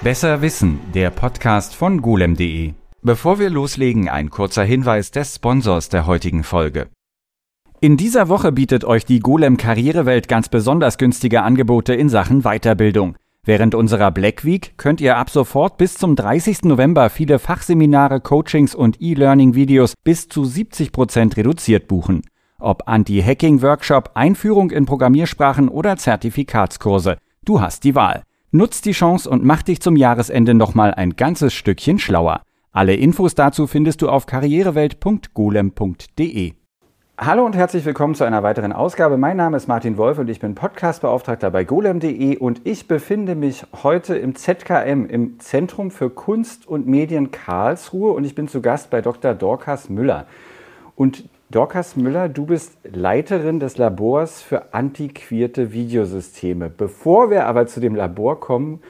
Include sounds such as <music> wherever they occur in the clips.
Besser Wissen, der Podcast von golem.de. Bevor wir loslegen, ein kurzer Hinweis des Sponsors der heutigen Folge. In dieser Woche bietet euch die Golem Karrierewelt ganz besonders günstige Angebote in Sachen Weiterbildung. Während unserer Black Week könnt ihr ab sofort bis zum 30. November viele Fachseminare, Coachings und E-Learning-Videos bis zu 70 Prozent reduziert buchen. Ob Anti-Hacking-Workshop, Einführung in Programmiersprachen oder Zertifikatskurse. Du hast die Wahl. Nutz die Chance und mach dich zum Jahresende nochmal ein ganzes Stückchen schlauer. Alle Infos dazu findest du auf karrierewelt.golem.de. Hallo und herzlich willkommen zu einer weiteren Ausgabe. Mein Name ist Martin Wolf und ich bin Podcastbeauftragter bei golem.de und ich befinde mich heute im ZKM, im Zentrum für Kunst und Medien Karlsruhe und ich bin zu Gast bei Dr. Dorcas Müller. Und Dorcas Müller, du bist Leiterin des Labors für antiquierte Videosysteme. Bevor wir aber zu dem Labor kommen,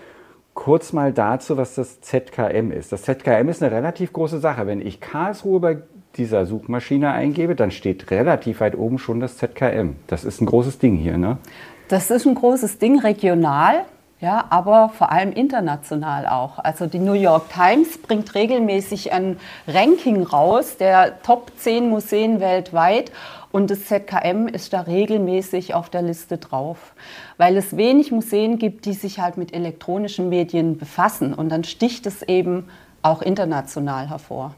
kurz mal dazu, was das ZKM ist. Das ZKM ist eine relativ große Sache. Wenn ich Karlsruhe bei dieser Suchmaschine eingebe, dann steht relativ weit oben schon das ZKM. Das ist ein großes Ding hier, ne? Das ist ein großes Ding regional ja, aber vor allem international auch. Also die New York Times bringt regelmäßig ein Ranking raus der Top 10 Museen weltweit und das ZKM ist da regelmäßig auf der Liste drauf, weil es wenig Museen gibt, die sich halt mit elektronischen Medien befassen und dann sticht es eben auch international hervor.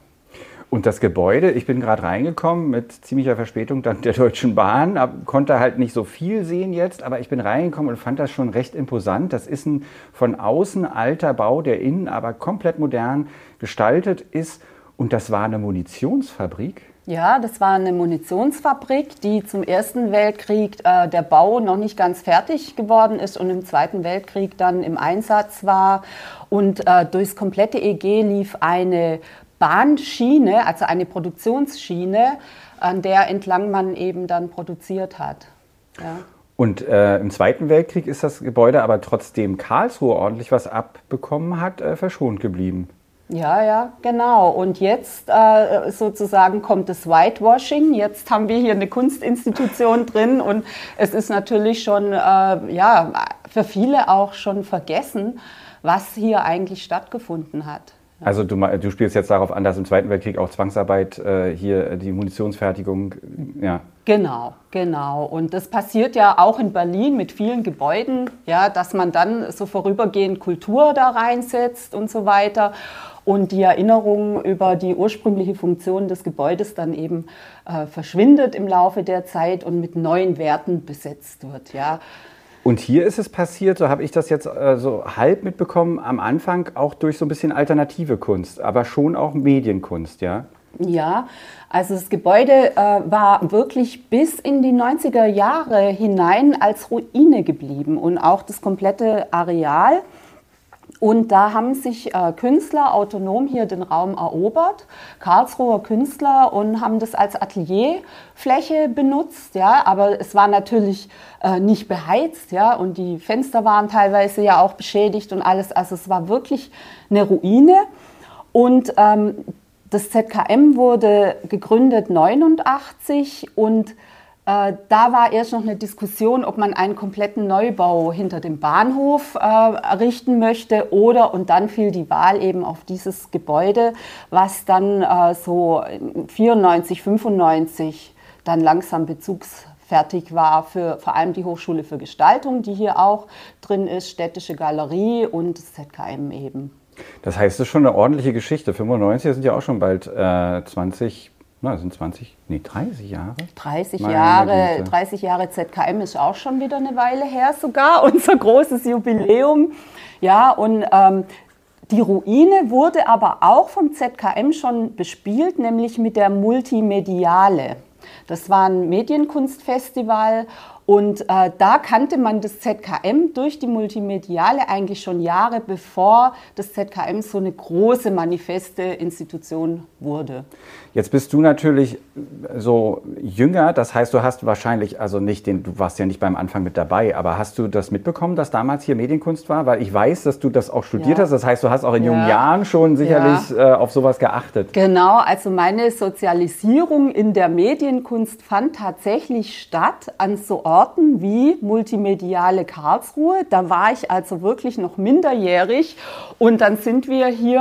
Und das Gebäude, ich bin gerade reingekommen mit ziemlicher Verspätung dann der Deutschen Bahn, konnte halt nicht so viel sehen jetzt, aber ich bin reingekommen und fand das schon recht imposant. Das ist ein von außen alter Bau, der innen aber komplett modern gestaltet ist. Und das war eine Munitionsfabrik. Ja, das war eine Munitionsfabrik, die zum Ersten Weltkrieg äh, der Bau noch nicht ganz fertig geworden ist und im Zweiten Weltkrieg dann im Einsatz war. Und äh, durchs komplette EG lief eine Bahnschiene, also eine Produktionsschiene, an der entlang man eben dann produziert hat. Ja. Und äh, im Zweiten Weltkrieg ist das Gebäude aber trotzdem Karlsruhe ordentlich was abbekommen hat, äh, verschont geblieben. Ja, ja, genau. Und jetzt äh, sozusagen kommt das Whitewashing. Jetzt haben wir hier eine Kunstinstitution drin und es ist natürlich schon, äh, ja, für viele auch schon vergessen, was hier eigentlich stattgefunden hat. Also du, du, spielst jetzt darauf an, dass im Zweiten Weltkrieg auch Zwangsarbeit äh, hier die Munitionsfertigung, ja. Genau, genau. Und das passiert ja auch in Berlin mit vielen Gebäuden, ja, dass man dann so vorübergehend Kultur da reinsetzt und so weiter und die Erinnerung über die ursprüngliche Funktion des Gebäudes dann eben äh, verschwindet im Laufe der Zeit und mit neuen Werten besetzt wird, ja. Und hier ist es passiert, so habe ich das jetzt äh, so halb mitbekommen, am Anfang auch durch so ein bisschen alternative Kunst, aber schon auch Medienkunst, ja? Ja, also das Gebäude äh, war wirklich bis in die 90er Jahre hinein als Ruine geblieben und auch das komplette Areal. Und da haben sich äh, Künstler autonom hier den Raum erobert, Karlsruher Künstler, und haben das als Atelierfläche benutzt. Ja, aber es war natürlich äh, nicht beheizt, ja, und die Fenster waren teilweise ja auch beschädigt und alles. Also es war wirklich eine Ruine. Und ähm, das ZKM wurde gegründet 89 und da war erst noch eine Diskussion, ob man einen kompletten Neubau hinter dem Bahnhof äh, errichten möchte oder und dann fiel die Wahl eben auf dieses Gebäude, was dann äh, so 94, 95 dann langsam bezugsfertig war für vor allem die Hochschule für Gestaltung, die hier auch drin ist, städtische Galerie und das ZKM eben. Das heißt, es ist schon eine ordentliche Geschichte. 95 sind ja auch schon bald äh, 20 na, das sind 20, nee, 30 Jahre. 30 Meine Jahre, Güte. 30 Jahre ZKM ist auch schon wieder eine Weile her sogar, <laughs> unser großes Jubiläum. Ja, und ähm, die Ruine wurde aber auch vom ZKM schon bespielt, nämlich mit der Multimediale. Das war ein Medienkunstfestival und äh, da kannte man das ZKM durch die Multimediale eigentlich schon Jahre bevor das ZKM so eine große manifeste Institution wurde. Jetzt bist du natürlich so jünger, das heißt, du hast wahrscheinlich, also nicht den, du warst ja nicht beim Anfang mit dabei, aber hast du das mitbekommen, dass damals hier Medienkunst war? Weil ich weiß, dass du das auch studiert ja. hast, das heißt, du hast auch in ja. jungen Jahren schon sicherlich ja. äh, auf sowas geachtet. Genau, also meine Sozialisierung in der Medienkunst fand tatsächlich statt an so Orten, wie Multimediale Karlsruhe. Da war ich also wirklich noch minderjährig und dann sind wir hier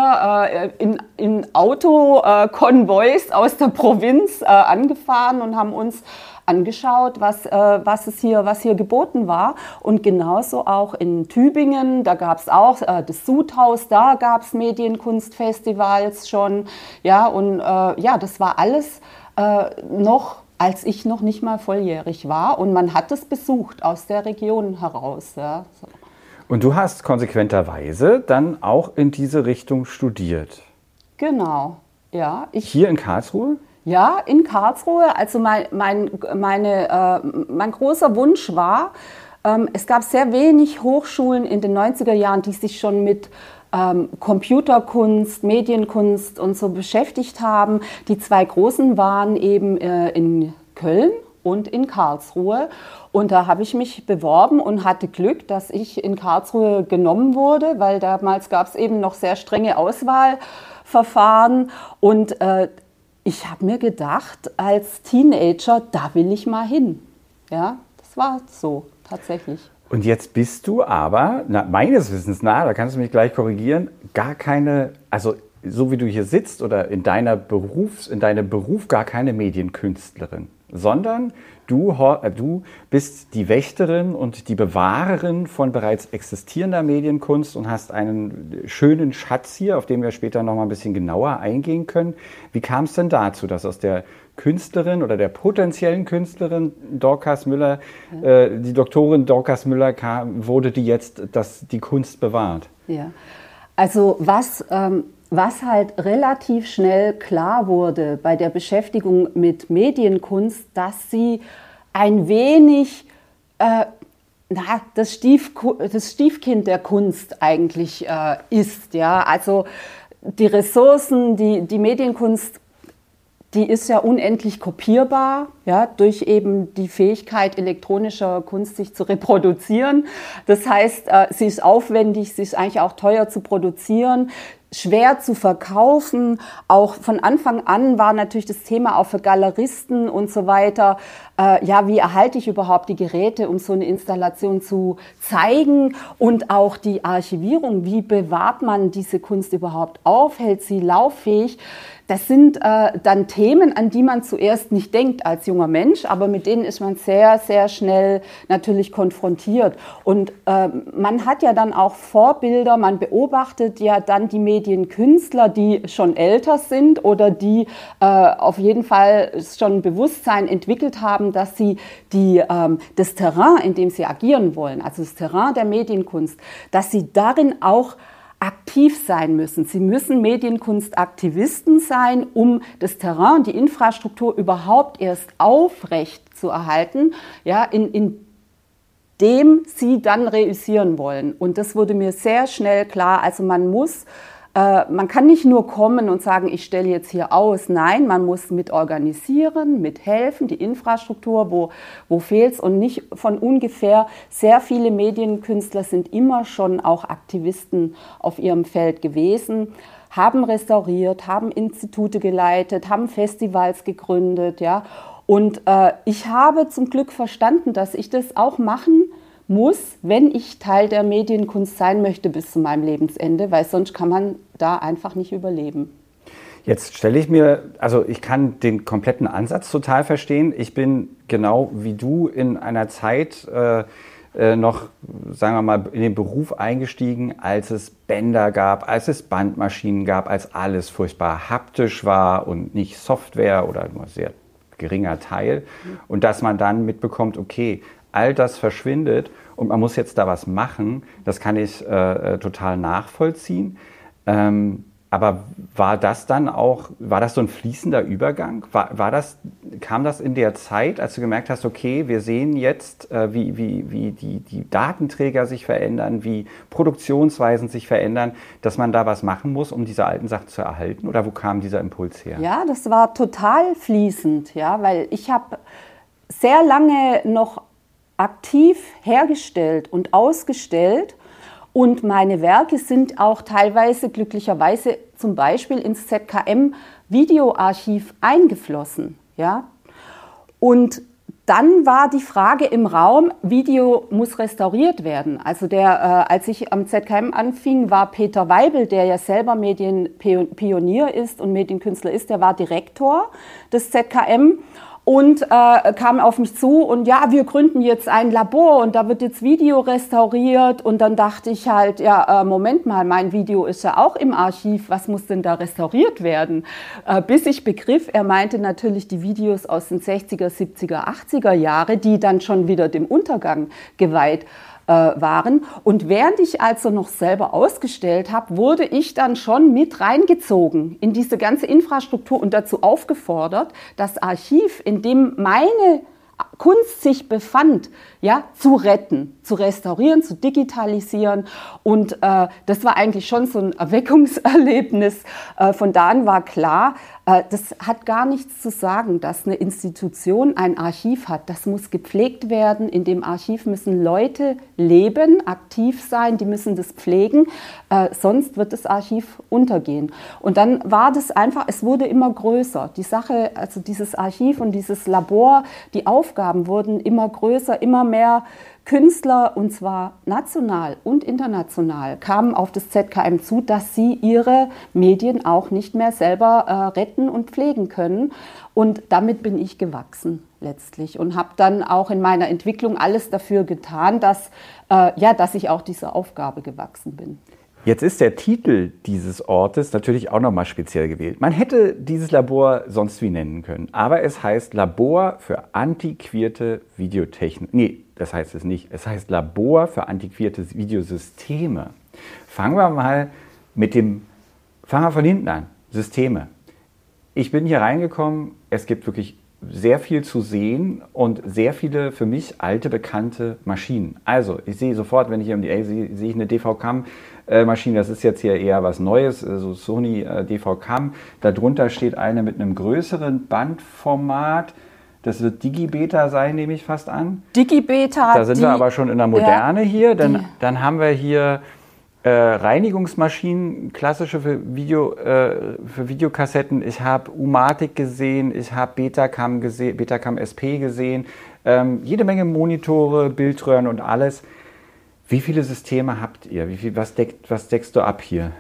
äh, in, in Autokonvois äh, aus der Provinz äh, angefahren und haben uns angeschaut, was, äh, was, es hier, was hier geboten war. Und genauso auch in Tübingen, da gab es auch äh, das Sudhaus, da gab es Medienkunstfestivals schon. Ja, und äh, ja, das war alles äh, noch als ich noch nicht mal volljährig war und man hat es besucht aus der Region heraus. Ja. So. Und du hast konsequenterweise dann auch in diese Richtung studiert. Genau, ja. Ich, Hier in Karlsruhe? Ja, in Karlsruhe. Also mein, mein, meine, äh, mein großer Wunsch war, ähm, es gab sehr wenig Hochschulen in den 90er Jahren, die sich schon mit ähm, Computerkunst, Medienkunst und so beschäftigt haben. Die zwei großen waren eben äh, in Köln und in Karlsruhe. Und da habe ich mich beworben und hatte Glück, dass ich in Karlsruhe genommen wurde, weil damals gab es eben noch sehr strenge Auswahlverfahren. Und äh, ich habe mir gedacht, als Teenager, da will ich mal hin. Ja, das war so tatsächlich. Und jetzt bist du aber, na, meines Wissens nach, da kannst du mich gleich korrigieren, gar keine, also so wie du hier sitzt oder in deiner Berufs, in deinem Beruf gar keine Medienkünstlerin, sondern du, äh, du bist die Wächterin und die Bewahrerin von bereits existierender Medienkunst und hast einen schönen Schatz hier, auf den wir später noch mal ein bisschen genauer eingehen können. Wie kam es denn dazu, dass aus der Künstlerin oder der potenziellen Künstlerin Dorcas Müller, ja. äh, die Doktorin Dorcas Müller kam, wurde, die jetzt das, die Kunst bewahrt? Ja, also was, ähm, was halt relativ schnell klar wurde bei der Beschäftigung mit Medienkunst, dass sie ein wenig äh, na, das, Stief, das Stiefkind der Kunst eigentlich äh, ist. Ja? Also die Ressourcen, die die Medienkunst die ist ja unendlich kopierbar, ja, durch eben die Fähigkeit elektronischer Kunst sich zu reproduzieren. Das heißt, äh, sie ist aufwendig, sie ist eigentlich auch teuer zu produzieren schwer zu verkaufen. Auch von Anfang an war natürlich das Thema auch für Galeristen und so weiter. Äh, ja, wie erhalte ich überhaupt die Geräte, um so eine Installation zu zeigen? Und auch die Archivierung. Wie bewahrt man diese Kunst überhaupt auf? Hält sie lauffähig? Das sind äh, dann Themen, an die man zuerst nicht denkt als junger Mensch, aber mit denen ist man sehr, sehr schnell natürlich konfrontiert. Und äh, man hat ja dann auch Vorbilder, man beobachtet ja dann die Medienkünstler, die schon älter sind oder die äh, auf jeden Fall schon ein Bewusstsein entwickelt haben, dass sie die, ähm, das Terrain, in dem sie agieren wollen, also das Terrain der Medienkunst, dass sie darin auch aktiv sein müssen. Sie müssen Medienkunstaktivisten sein, um das Terrain, die Infrastruktur überhaupt erst aufrecht zu erhalten, ja, in, in dem sie dann reüssieren wollen. Und das wurde mir sehr schnell klar. Also man muss man kann nicht nur kommen und sagen, ich stelle jetzt hier aus. Nein, man muss mit organisieren, mithelfen, die Infrastruktur, wo, wo fehlt es und nicht von ungefähr. Sehr viele Medienkünstler sind immer schon auch Aktivisten auf ihrem Feld gewesen haben restauriert, haben Institute geleitet, haben Festivals gegründet, ja. Und äh, ich habe zum Glück verstanden, dass ich das auch machen muss, wenn ich Teil der Medienkunst sein möchte bis zu meinem Lebensende, weil sonst kann man da einfach nicht überleben. Jetzt stelle ich mir, also ich kann den kompletten Ansatz total verstehen. Ich bin genau wie du in einer Zeit äh, äh, noch, sagen wir mal, in den Beruf eingestiegen, als es Bänder gab, als es Bandmaschinen gab, als alles furchtbar haptisch war und nicht Software oder nur sehr geringer Teil. Und dass man dann mitbekommt, okay, all das verschwindet und man muss jetzt da was machen, das kann ich äh, äh, total nachvollziehen. Ähm, aber war das dann auch, war das so ein fließender Übergang? War, war das, kam das in der Zeit, als du gemerkt hast, okay, wir sehen jetzt, äh, wie, wie, wie die, die Datenträger sich verändern, wie Produktionsweisen sich verändern, dass man da was machen muss, um diese alten Sachen zu erhalten? Oder wo kam dieser Impuls her? Ja, das war total fließend, ja, weil ich habe sehr lange noch aktiv hergestellt und ausgestellt. Und meine Werke sind auch teilweise glücklicherweise zum Beispiel ins ZKM Videoarchiv eingeflossen. Ja? Und dann war die Frage im Raum, Video muss restauriert werden. Also der, äh, als ich am ZKM anfing, war Peter Weibel, der ja selber Medienpionier ist und Medienkünstler ist, der war Direktor des ZKM und äh, kam auf mich zu und ja, wir gründen jetzt ein Labor und da wird jetzt Video restauriert und dann dachte ich halt, ja, äh, Moment mal, mein Video ist ja auch im Archiv, was muss denn da restauriert werden? Äh, bis ich begriff, er meinte natürlich die Videos aus den 60er, 70er, 80er Jahre, die dann schon wieder dem Untergang geweiht äh, waren. Und während ich also noch selber ausgestellt habe, wurde ich dann schon mit reingezogen in diese ganze Infrastruktur und dazu aufgefordert, das Archiv, in dem meine Kunst sich befand, ja, zu retten, zu restaurieren, zu digitalisieren. Und äh, das war eigentlich schon so ein Erweckungserlebnis. Äh, von da an war klar, äh, das hat gar nichts zu sagen, dass eine Institution ein Archiv hat. Das muss gepflegt werden. In dem Archiv müssen Leute leben, aktiv sein, die müssen das pflegen. Äh, sonst wird das Archiv untergehen. Und dann war das einfach, es wurde immer größer. Die Sache, also dieses Archiv und dieses Labor, die Aufgaben wurden immer größer, immer mehr Künstler, und zwar national und international, kamen auf das ZKM zu, dass sie ihre Medien auch nicht mehr selber äh, retten und pflegen können. Und damit bin ich gewachsen letztlich und habe dann auch in meiner Entwicklung alles dafür getan, dass, äh, ja, dass ich auch dieser Aufgabe gewachsen bin. Jetzt ist der Titel dieses Ortes natürlich auch nochmal speziell gewählt. Man hätte dieses Labor sonst wie nennen können, aber es heißt Labor für antiquierte Videotechnik. Nee, das heißt es nicht. Es heißt Labor für antiquierte Videosysteme. Fangen wir mal mit dem, fangen wir von hinten an. Systeme. Ich bin hier reingekommen, es gibt wirklich sehr viel zu sehen und sehr viele für mich alte bekannte Maschinen. Also ich sehe sofort, wenn ich hier um die Ecke sehe, sehe ich eine DV-Cam-Maschine. Das ist jetzt hier eher was Neues, also Sony äh, DV-Cam. Darunter steht eine mit einem größeren Bandformat. Das wird Digibeta sein, nehme ich fast an. Digibeta. Da sind die, wir aber schon in der Moderne ja, hier. Dann, dann haben wir hier äh, Reinigungsmaschinen, klassische für, Video, äh, für Videokassetten. Ich habe Umatic gesehen, ich habe Betacam, gesehen, Betacam SP gesehen, ähm, jede Menge Monitore, Bildröhren und alles. Wie viele Systeme habt ihr? Viel, was, deckt, was deckst du ab hier?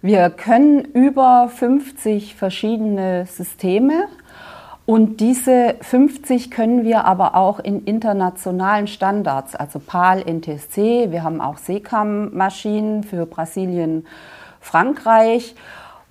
Wir können über 50 verschiedene Systeme und diese 50 können wir aber auch in internationalen Standards, also PAL, NTSC, wir haben auch SECAM-Maschinen für Brasilien, Frankreich.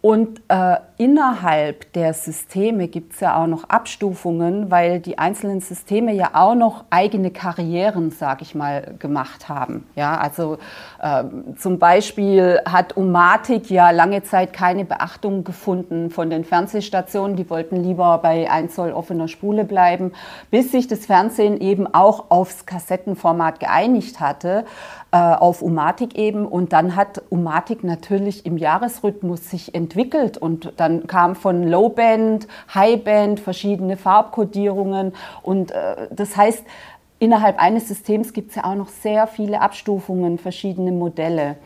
Und äh, innerhalb der Systeme gibt es ja auch noch Abstufungen, weil die einzelnen Systeme ja auch noch eigene Karrieren, sage ich mal, gemacht haben. Ja, also äh, zum Beispiel hat Umatic ja lange Zeit keine Beachtung gefunden von den Fernsehstationen. Die wollten lieber bei 1 Zoll offener Spule bleiben, bis sich das Fernsehen eben auch aufs Kassettenformat geeinigt hatte auf Umatic eben. Und dann hat Umatic natürlich im Jahresrhythmus sich entwickelt und dann kam von Low Band, High Band verschiedene Farbkodierungen. Und äh, das heißt, innerhalb eines Systems gibt es ja auch noch sehr viele Abstufungen, verschiedene Modelle.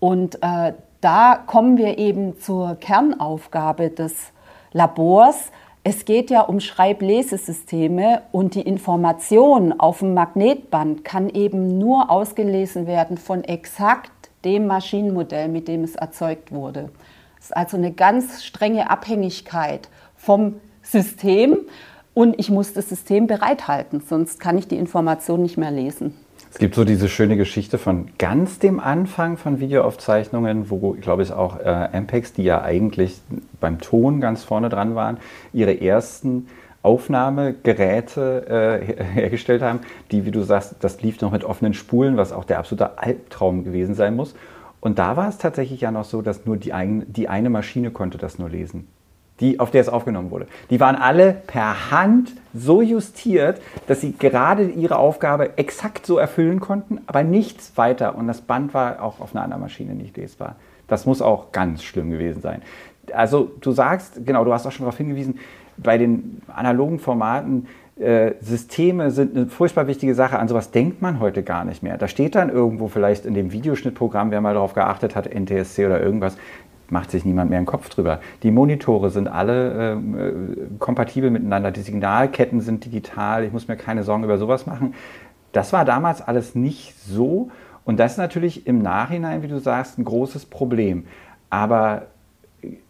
Und äh, da kommen wir eben zur Kernaufgabe des Labors, es geht ja um Schreiblesesysteme und die Information auf dem Magnetband kann eben nur ausgelesen werden von exakt dem Maschinenmodell, mit dem es erzeugt wurde. Es ist also eine ganz strenge Abhängigkeit vom System und ich muss das System bereithalten, sonst kann ich die Information nicht mehr lesen. Es gibt so diese schöne Geschichte von ganz dem Anfang von Videoaufzeichnungen, wo, glaube ich, auch äh, Ampex, die ja eigentlich beim Ton ganz vorne dran waren, ihre ersten Aufnahmegeräte äh, <laughs> hergestellt haben, die, wie du sagst, das lief noch mit offenen Spulen, was auch der absolute Albtraum gewesen sein muss. Und da war es tatsächlich ja noch so, dass nur die, ein, die eine Maschine konnte das nur lesen die, auf der es aufgenommen wurde. Die waren alle per Hand so justiert, dass sie gerade ihre Aufgabe exakt so erfüllen konnten, aber nichts weiter. Und das Band war auch auf einer anderen Maschine nicht lesbar. Das muss auch ganz schlimm gewesen sein. Also du sagst, genau, du hast auch schon darauf hingewiesen, bei den analogen Formaten, äh, Systeme sind eine furchtbar wichtige Sache. An sowas denkt man heute gar nicht mehr. Da steht dann irgendwo vielleicht in dem Videoschnittprogramm, wer mal darauf geachtet hat, NTSC oder irgendwas, macht sich niemand mehr einen Kopf drüber. Die Monitore sind alle ähm, äh, kompatibel miteinander, die Signalketten sind digital, ich muss mir keine Sorgen über sowas machen. Das war damals alles nicht so und das ist natürlich im Nachhinein, wie du sagst, ein großes Problem. Aber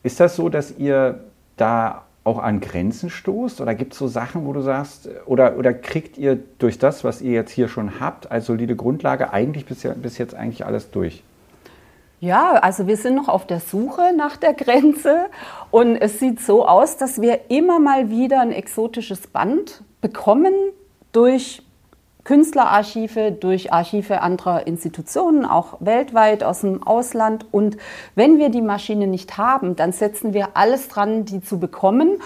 ist das so, dass ihr da auch an Grenzen stoßt? Oder gibt es so Sachen, wo du sagst, oder, oder kriegt ihr durch das, was ihr jetzt hier schon habt, als solide Grundlage eigentlich bis, bis jetzt eigentlich alles durch? Ja, also wir sind noch auf der Suche nach der Grenze und es sieht so aus, dass wir immer mal wieder ein exotisches Band bekommen durch Künstlerarchive, durch Archive anderer Institutionen, auch weltweit aus dem Ausland. Und wenn wir die Maschine nicht haben, dann setzen wir alles dran, die zu bekommen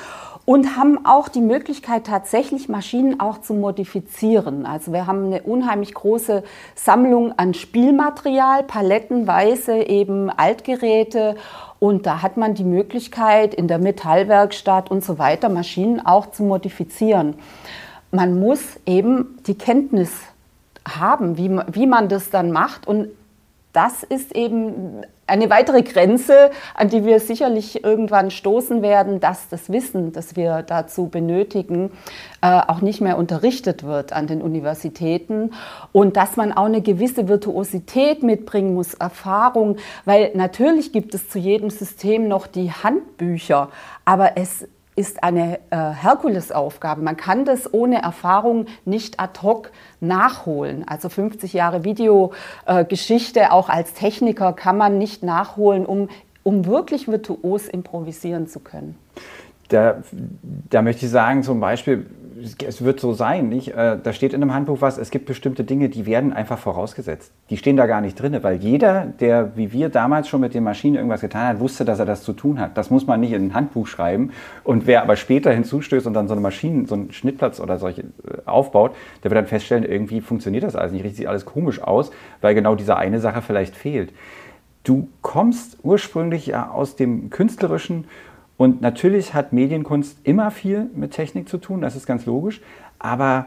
und haben auch die Möglichkeit, tatsächlich Maschinen auch zu modifizieren. Also wir haben eine unheimlich große Sammlung an Spielmaterial, palettenweise eben Altgeräte. Und da hat man die Möglichkeit, in der Metallwerkstatt und so weiter Maschinen auch zu modifizieren. Man muss eben die Kenntnis haben, wie, wie man das dann macht. Und das ist eben eine weitere Grenze, an die wir sicherlich irgendwann stoßen werden, dass das Wissen, das wir dazu benötigen, äh, auch nicht mehr unterrichtet wird an den Universitäten und dass man auch eine gewisse Virtuosität mitbringen muss, Erfahrung, weil natürlich gibt es zu jedem System noch die Handbücher, aber es ist eine äh, Herkulesaufgabe. Man kann das ohne Erfahrung nicht ad hoc nachholen. Also 50 Jahre Videogeschichte, äh, auch als Techniker, kann man nicht nachholen, um, um wirklich virtuos improvisieren zu können. Da, da möchte ich sagen, zum Beispiel, es wird so sein, nicht? Äh, da steht in einem Handbuch was, es gibt bestimmte Dinge, die werden einfach vorausgesetzt. Die stehen da gar nicht drin, weil jeder, der wie wir damals schon mit den Maschinen irgendwas getan hat, wusste, dass er das zu tun hat. Das muss man nicht in ein Handbuch schreiben. Und wer aber später hinzustößt und dann so eine Maschine, so einen Schnittplatz oder solche äh, aufbaut, der wird dann feststellen, irgendwie funktioniert das alles nicht, richtig alles komisch aus, weil genau diese eine Sache vielleicht fehlt. Du kommst ursprünglich aus dem Künstlerischen und natürlich hat Medienkunst immer viel mit Technik zu tun, das ist ganz logisch. Aber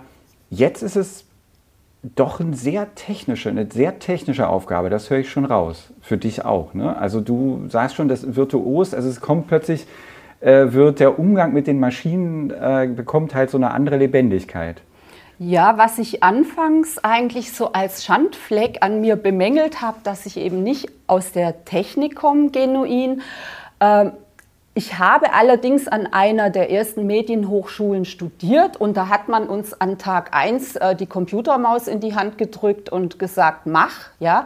jetzt ist es doch eine sehr technische, eine sehr technische Aufgabe, das höre ich schon raus. Für dich auch. Ne? Also du sagst schon, das virtuos, also es kommt plötzlich, äh, wird der Umgang mit den Maschinen, äh, bekommt halt so eine andere Lebendigkeit. Ja, was ich anfangs eigentlich so als Schandfleck an mir bemängelt habe, dass ich eben nicht aus der Technik komme, genuin, äh, ich habe allerdings an einer der ersten Medienhochschulen studiert und da hat man uns an Tag 1 äh, die Computermaus in die Hand gedrückt und gesagt, mach, ja.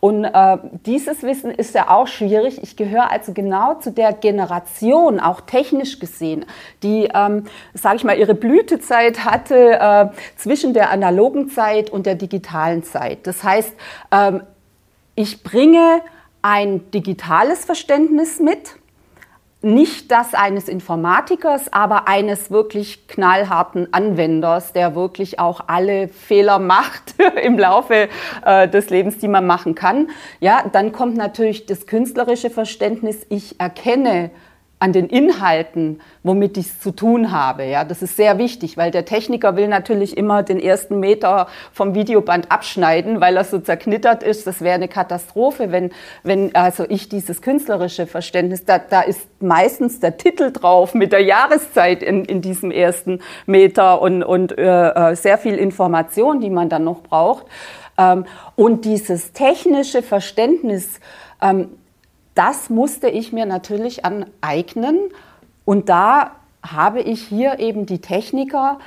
Und äh, dieses Wissen ist ja auch schwierig. Ich gehöre also genau zu der Generation, auch technisch gesehen, die, ähm, sage ich mal, ihre Blütezeit hatte äh, zwischen der analogen Zeit und der digitalen Zeit. Das heißt, ähm, ich bringe ein digitales Verständnis mit nicht das eines Informatikers, aber eines wirklich knallharten Anwenders, der wirklich auch alle Fehler macht <laughs> im Laufe äh, des Lebens, die man machen kann. Ja, dann kommt natürlich das künstlerische Verständnis. Ich erkenne an den Inhalten, womit ich es zu tun habe. Ja, das ist sehr wichtig, weil der Techniker will natürlich immer den ersten Meter vom Videoband abschneiden, weil er so zerknittert ist. Das wäre eine Katastrophe, wenn, wenn also ich dieses künstlerische Verständnis, da, da ist meistens der Titel drauf mit der Jahreszeit in, in diesem ersten Meter und, und äh, äh sehr viel Information, die man dann noch braucht. Ähm, und dieses technische Verständnis, ähm, das musste ich mir natürlich aneignen. Und da habe ich hier eben die Techniker,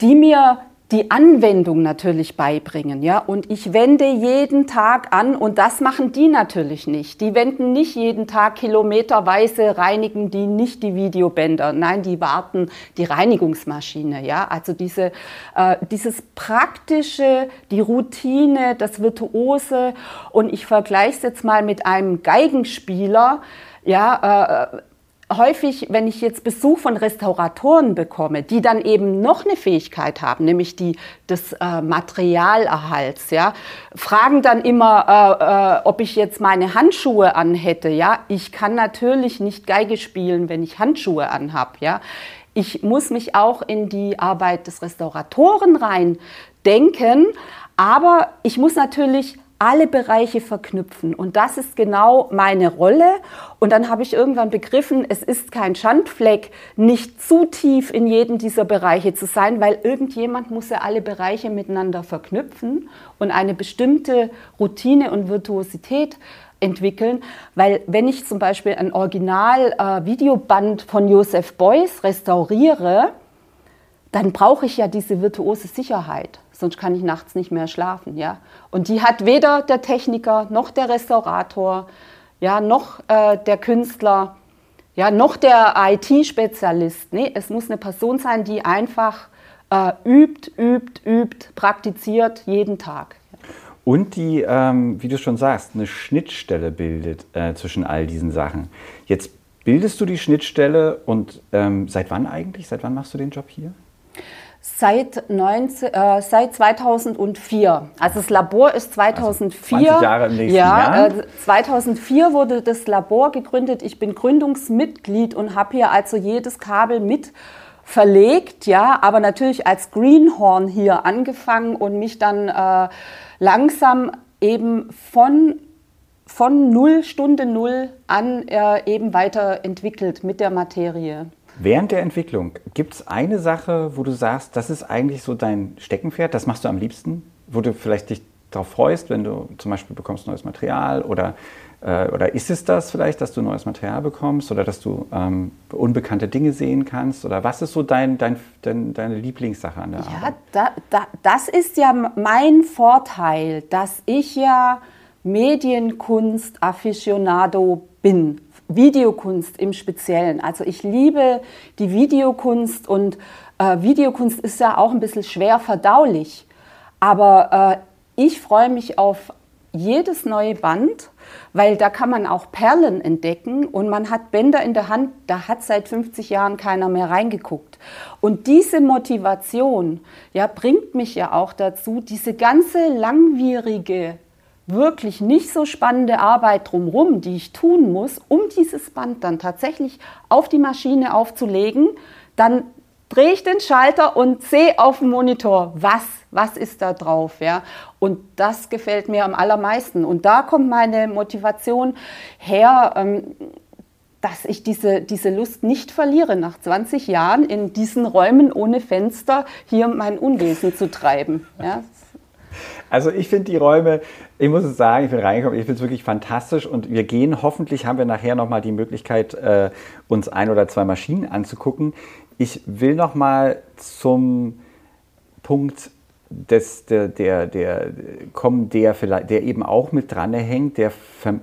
die mir die Anwendung natürlich beibringen, ja. Und ich wende jeden Tag an und das machen die natürlich nicht. Die wenden nicht jeden Tag kilometerweise, reinigen die nicht die Videobänder. Nein, die warten die Reinigungsmaschine, ja. Also diese, äh, dieses praktische, die Routine, das Virtuose. Und ich vergleiche es jetzt mal mit einem Geigenspieler, ja, äh, häufig, wenn ich jetzt Besuch von Restauratoren bekomme, die dann eben noch eine Fähigkeit haben, nämlich die des äh, Materialerhalts, ja, fragen dann immer, äh, äh, ob ich jetzt meine Handschuhe anhätte, ja. Ich kann natürlich nicht Geige spielen, wenn ich Handschuhe anhab, ja. Ich muss mich auch in die Arbeit des Restauratoren rein denken, aber ich muss natürlich alle Bereiche verknüpfen. Und das ist genau meine Rolle. Und dann habe ich irgendwann begriffen, es ist kein Schandfleck, nicht zu tief in jeden dieser Bereiche zu sein, weil irgendjemand muss ja alle Bereiche miteinander verknüpfen und eine bestimmte Routine und Virtuosität entwickeln, weil wenn ich zum Beispiel ein Original-Videoband äh, von Joseph Beuys restauriere, dann brauche ich ja diese virtuose Sicherheit sonst kann ich nachts nicht mehr schlafen. Ja? Und die hat weder der Techniker noch der Restaurator, ja, noch äh, der Künstler, ja, noch der IT-Spezialist. Nee, es muss eine Person sein, die einfach äh, übt, übt, übt, praktiziert jeden Tag. Und die, ähm, wie du schon sagst, eine Schnittstelle bildet äh, zwischen all diesen Sachen. Jetzt bildest du die Schnittstelle und ähm, seit wann eigentlich? Seit wann machst du den Job hier? Seit, 19, äh, seit 2004. Also das Labor ist 2004. Also 20 Jahre im nächsten ja, Jahr. Äh, 2004 wurde das Labor gegründet. Ich bin Gründungsmitglied und habe hier also jedes Kabel mit verlegt, ja, aber natürlich als Greenhorn hier angefangen und mich dann äh, langsam eben von von null Stunde null an äh, eben weiterentwickelt mit der Materie. Während der Entwicklung gibt es eine Sache, wo du sagst, das ist eigentlich so dein Steckenpferd, das machst du am liebsten, wo du vielleicht dich darauf freust, wenn du zum Beispiel bekommst neues Material oder, äh, oder ist es das vielleicht, dass du neues Material bekommst oder dass du ähm, unbekannte Dinge sehen kannst oder was ist so dein, dein, dein deine Lieblingssache an der ja, Arbeit? Ja, da, da, das ist ja mein Vorteil, dass ich ja Medienkunst-Afficionado bin Videokunst im Speziellen. Also ich liebe die Videokunst und äh, Videokunst ist ja auch ein bisschen schwer verdaulich. Aber äh, ich freue mich auf jedes neue Band, weil da kann man auch Perlen entdecken und man hat Bänder in der Hand, da hat seit 50 Jahren keiner mehr reingeguckt. Und diese Motivation ja, bringt mich ja auch dazu, diese ganze langwierige wirklich nicht so spannende Arbeit drumherum, die ich tun muss, um dieses Band dann tatsächlich auf die Maschine aufzulegen, dann drehe ich den Schalter und sehe auf dem Monitor, was, was ist da drauf. Ja? Und das gefällt mir am allermeisten. Und da kommt meine Motivation her, ähm, dass ich diese, diese Lust nicht verliere, nach 20 Jahren in diesen Räumen ohne Fenster hier mein Unwesen zu treiben. Ja? Also ich finde die Räume, ich muss es sagen, ich bin reingekommen, ich finde es wirklich fantastisch und wir gehen, hoffentlich haben wir nachher nochmal die Möglichkeit, äh, uns ein oder zwei Maschinen anzugucken. Ich will nochmal zum Punkt des, der, der, der kommen, der vielleicht, der eben auch mit dran hängt, der,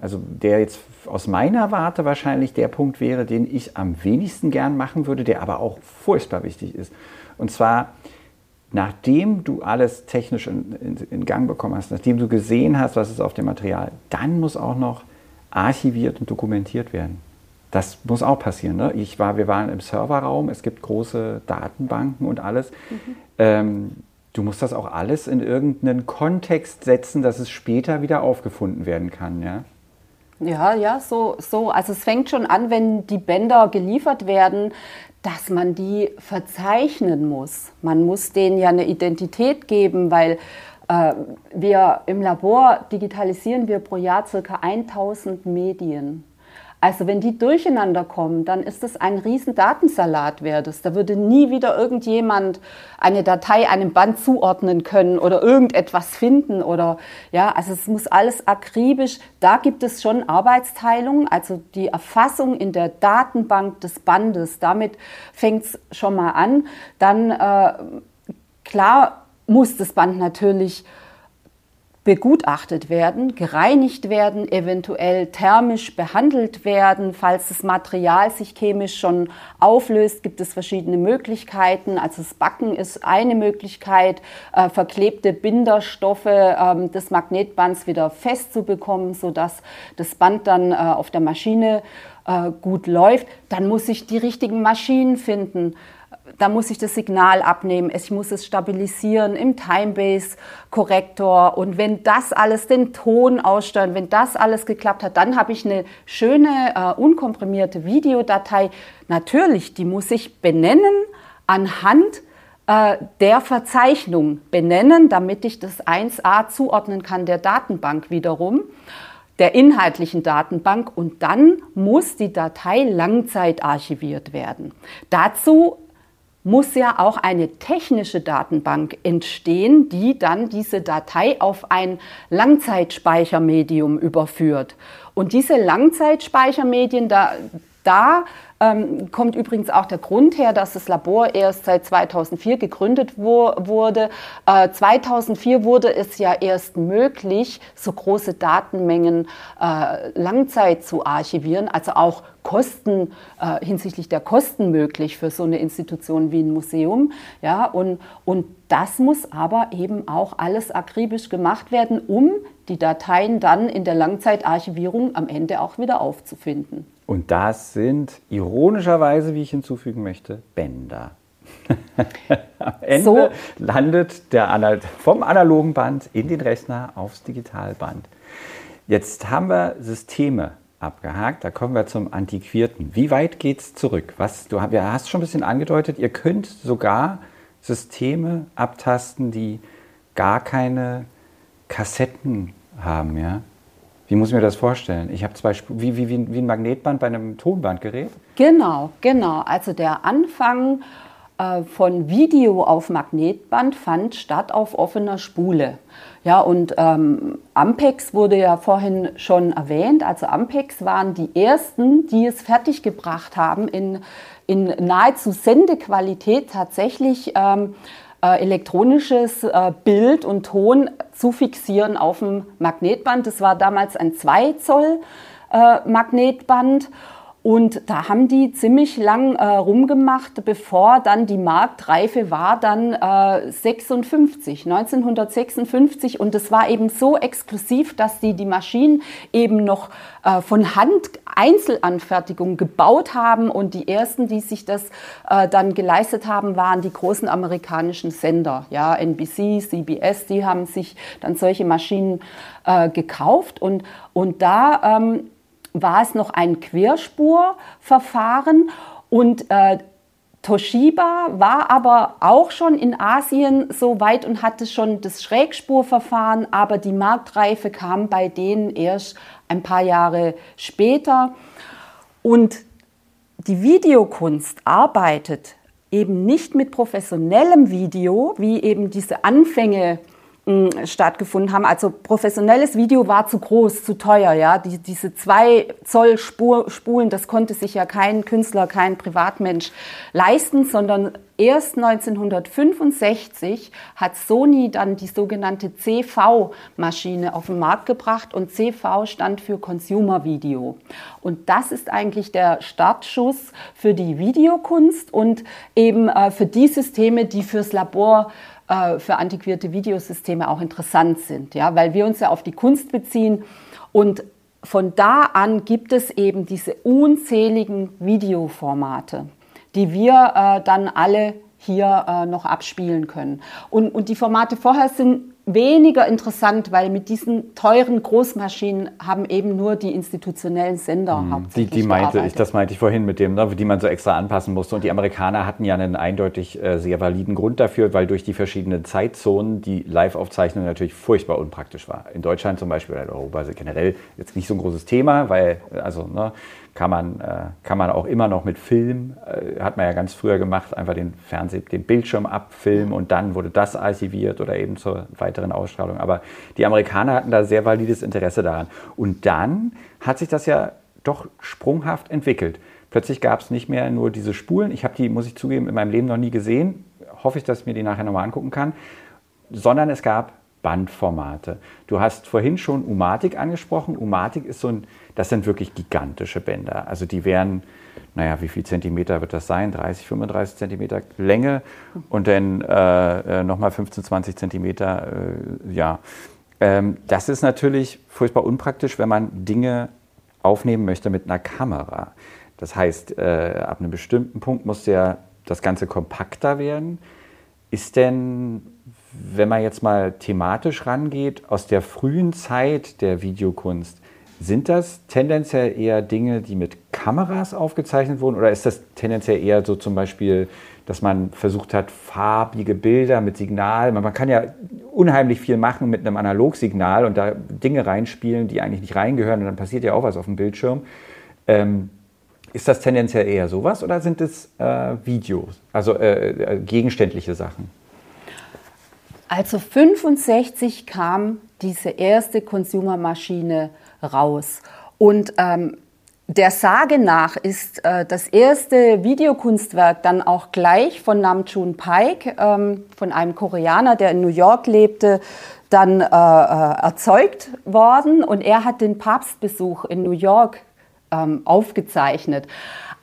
also der jetzt aus meiner Warte wahrscheinlich der Punkt wäre, den ich am wenigsten gern machen würde, der aber auch furchtbar wichtig ist. Und zwar nachdem du alles technisch in, in, in, Gang bekommen hast, nachdem du gesehen hast, was ist auf dem Material, dann muss auch noch archiviert und dokumentiert werden. Das muss auch passieren. Ne? Ich war, wir waren im Serverraum, es gibt große Datenbanken und alles. Mhm. Ähm, du musst das auch alles in irgendeinen Kontext setzen, dass es später wieder aufgefunden werden kann. Ja? Ja, ja, so, so. Also es fängt schon an, wenn die Bänder geliefert werden, dass man die verzeichnen muss. Man muss denen ja eine Identität geben, weil äh, wir im Labor digitalisieren wir pro Jahr circa 1000 Medien. Also wenn die durcheinander kommen, dann ist das ein riesen Datensalat wertes. Da würde nie wieder irgendjemand eine Datei einem Band zuordnen können oder irgendetwas finden oder ja, also es muss alles akribisch. Da gibt es schon Arbeitsteilung, also die Erfassung in der Datenbank des Bandes. Damit fängt es schon mal an. Dann äh, klar muss das Band natürlich begutachtet werden, gereinigt werden, eventuell thermisch behandelt werden. Falls das Material sich chemisch schon auflöst, gibt es verschiedene Möglichkeiten. Also das Backen ist eine Möglichkeit, äh, verklebte Binderstoffe äh, des Magnetbands wieder festzubekommen, sodass das Band dann äh, auf der Maschine äh, gut läuft. Dann muss ich die richtigen Maschinen finden da muss ich das Signal abnehmen, ich muss es stabilisieren im Timebase-Korrektor und wenn das alles den Ton aussteuern, wenn das alles geklappt hat, dann habe ich eine schöne, äh, unkomprimierte Videodatei. Natürlich, die muss ich benennen anhand äh, der Verzeichnung benennen, damit ich das 1a zuordnen kann der Datenbank wiederum, der inhaltlichen Datenbank und dann muss die Datei langzeitarchiviert werden. Dazu muss ja auch eine technische Datenbank entstehen, die dann diese Datei auf ein Langzeitspeichermedium überführt. Und diese Langzeitspeichermedien, da, da ähm, kommt übrigens auch der Grund her, dass das Labor erst seit 2004 gegründet wo, wurde. Äh, 2004 wurde es ja erst möglich, so große Datenmengen äh, Langzeit zu archivieren, also auch Kosten äh, hinsichtlich der Kosten möglich für so eine Institution wie ein Museum. Ja, und, und das muss aber eben auch alles akribisch gemacht werden, um die Dateien dann in der Langzeitarchivierung am Ende auch wieder aufzufinden. Und das sind ironischerweise, wie ich hinzufügen möchte, Bänder. <laughs> Am Ende so. landet der vom analogen Band in den Rechner aufs Digitalband. Jetzt haben wir Systeme abgehakt. Da kommen wir zum Antiquierten. Wie weit geht es zurück? Was, du hast schon ein bisschen angedeutet, ihr könnt sogar Systeme abtasten, die gar keine Kassetten haben. Ja? Wie muss ich mir das vorstellen? Ich habe zwei Sp wie, wie, wie, ein Magnetband bei einem Tonbandgerät? Genau, genau. Also der Anfang äh, von Video auf Magnetband fand statt auf offener Spule. Ja, und ähm, Ampex wurde ja vorhin schon erwähnt. Also Ampex waren die ersten, die es fertiggebracht haben, in, in nahezu Sendequalität tatsächlich ähm, äh, elektronisches äh, Bild und Ton zu fixieren auf dem Magnetband. Das war damals ein 2 Zoll äh, Magnetband. Und da haben die ziemlich lang äh, rumgemacht, bevor dann die Marktreife war, dann äh, 56, 1956. Und es war eben so exklusiv, dass die die Maschinen eben noch äh, von Hand Einzelanfertigung gebaut haben. Und die ersten, die sich das äh, dann geleistet haben, waren die großen amerikanischen Sender. Ja, NBC, CBS, die haben sich dann solche Maschinen äh, gekauft. Und, und da ähm, war es noch ein Querspurverfahren und äh, Toshiba war aber auch schon in Asien so weit und hatte schon das Schrägspurverfahren, aber die Marktreife kam bei denen erst ein paar Jahre später. Und die Videokunst arbeitet eben nicht mit professionellem Video, wie eben diese Anfänge stattgefunden haben. Also professionelles Video war zu groß, zu teuer. Ja, Die, diese zwei Zoll Spur, Spulen, das konnte sich ja kein Künstler, kein Privatmensch leisten, sondern erst 1965 hat Sony dann die sogenannte CV-Maschine auf den Markt gebracht und CV stand für Consumer Video. Und das ist eigentlich der Startschuss für die Videokunst und eben äh, für die Systeme, die fürs Labor äh, für antiquierte Videosysteme auch interessant sind, ja, weil wir uns ja auf die Kunst beziehen und von da an gibt es eben diese unzähligen Videoformate, die wir äh, dann alle hier äh, noch abspielen können. Und, und die Formate vorher sind weniger interessant, weil mit diesen teuren Großmaschinen haben eben nur die institutionellen Sender mhm. hauptsächlich die, die meinte ich, Das meinte ich vorhin mit dem, ne, die man so extra anpassen musste. Und die Amerikaner hatten ja einen eindeutig äh, sehr validen Grund dafür, weil durch die verschiedenen Zeitzonen die Live-Aufzeichnung natürlich furchtbar unpraktisch war. In Deutschland zum Beispiel, in Europa also generell jetzt nicht so ein großes Thema, weil also ne, kann man, äh, kann man auch immer noch mit Film, äh, hat man ja ganz früher gemacht, einfach den Fernseh, den Bildschirm abfilmen und dann wurde das archiviert oder eben zur weiteren Ausstrahlung. Aber die Amerikaner hatten da sehr valides Interesse daran. Und dann hat sich das ja doch sprunghaft entwickelt. Plötzlich gab es nicht mehr nur diese Spulen. Ich habe die, muss ich zugeben, in meinem Leben noch nie gesehen. Hoffe ich, dass ich mir die nachher nochmal angucken kann. Sondern es gab Bandformate. Du hast vorhin schon Umatic angesprochen. Umatic ist so ein, das sind wirklich gigantische Bänder. Also die wären, naja, wie viel Zentimeter wird das sein? 30, 35 Zentimeter Länge und dann äh, äh nochmal 15, 20 Zentimeter, äh, ja. Ähm, das ist natürlich furchtbar unpraktisch, wenn man Dinge aufnehmen möchte mit einer Kamera. Das heißt, äh, ab einem bestimmten Punkt muss der, das Ganze kompakter werden. Ist denn wenn man jetzt mal thematisch rangeht, aus der frühen Zeit der Videokunst, sind das tendenziell eher Dinge, die mit Kameras aufgezeichnet wurden oder ist das tendenziell eher so zum Beispiel dass man versucht hat, farbige Bilder mit Signal. Man kann ja unheimlich viel machen mit einem Analogsignal und da Dinge reinspielen, die eigentlich nicht reingehören und dann passiert ja auch was auf dem Bildschirm. Ähm, ist das tendenziell eher sowas oder sind es äh, Videos, also äh, äh gegenständliche Sachen? Also 65 kam diese erste Consumermaschine raus. Und ähm, der Sage nach ist äh, das erste Videokunstwerk dann auch gleich von Nam June Paik, ähm, von einem Koreaner, der in New York lebte, dann äh, äh erzeugt worden. Und er hat den Papstbesuch in New York ähm, aufgezeichnet.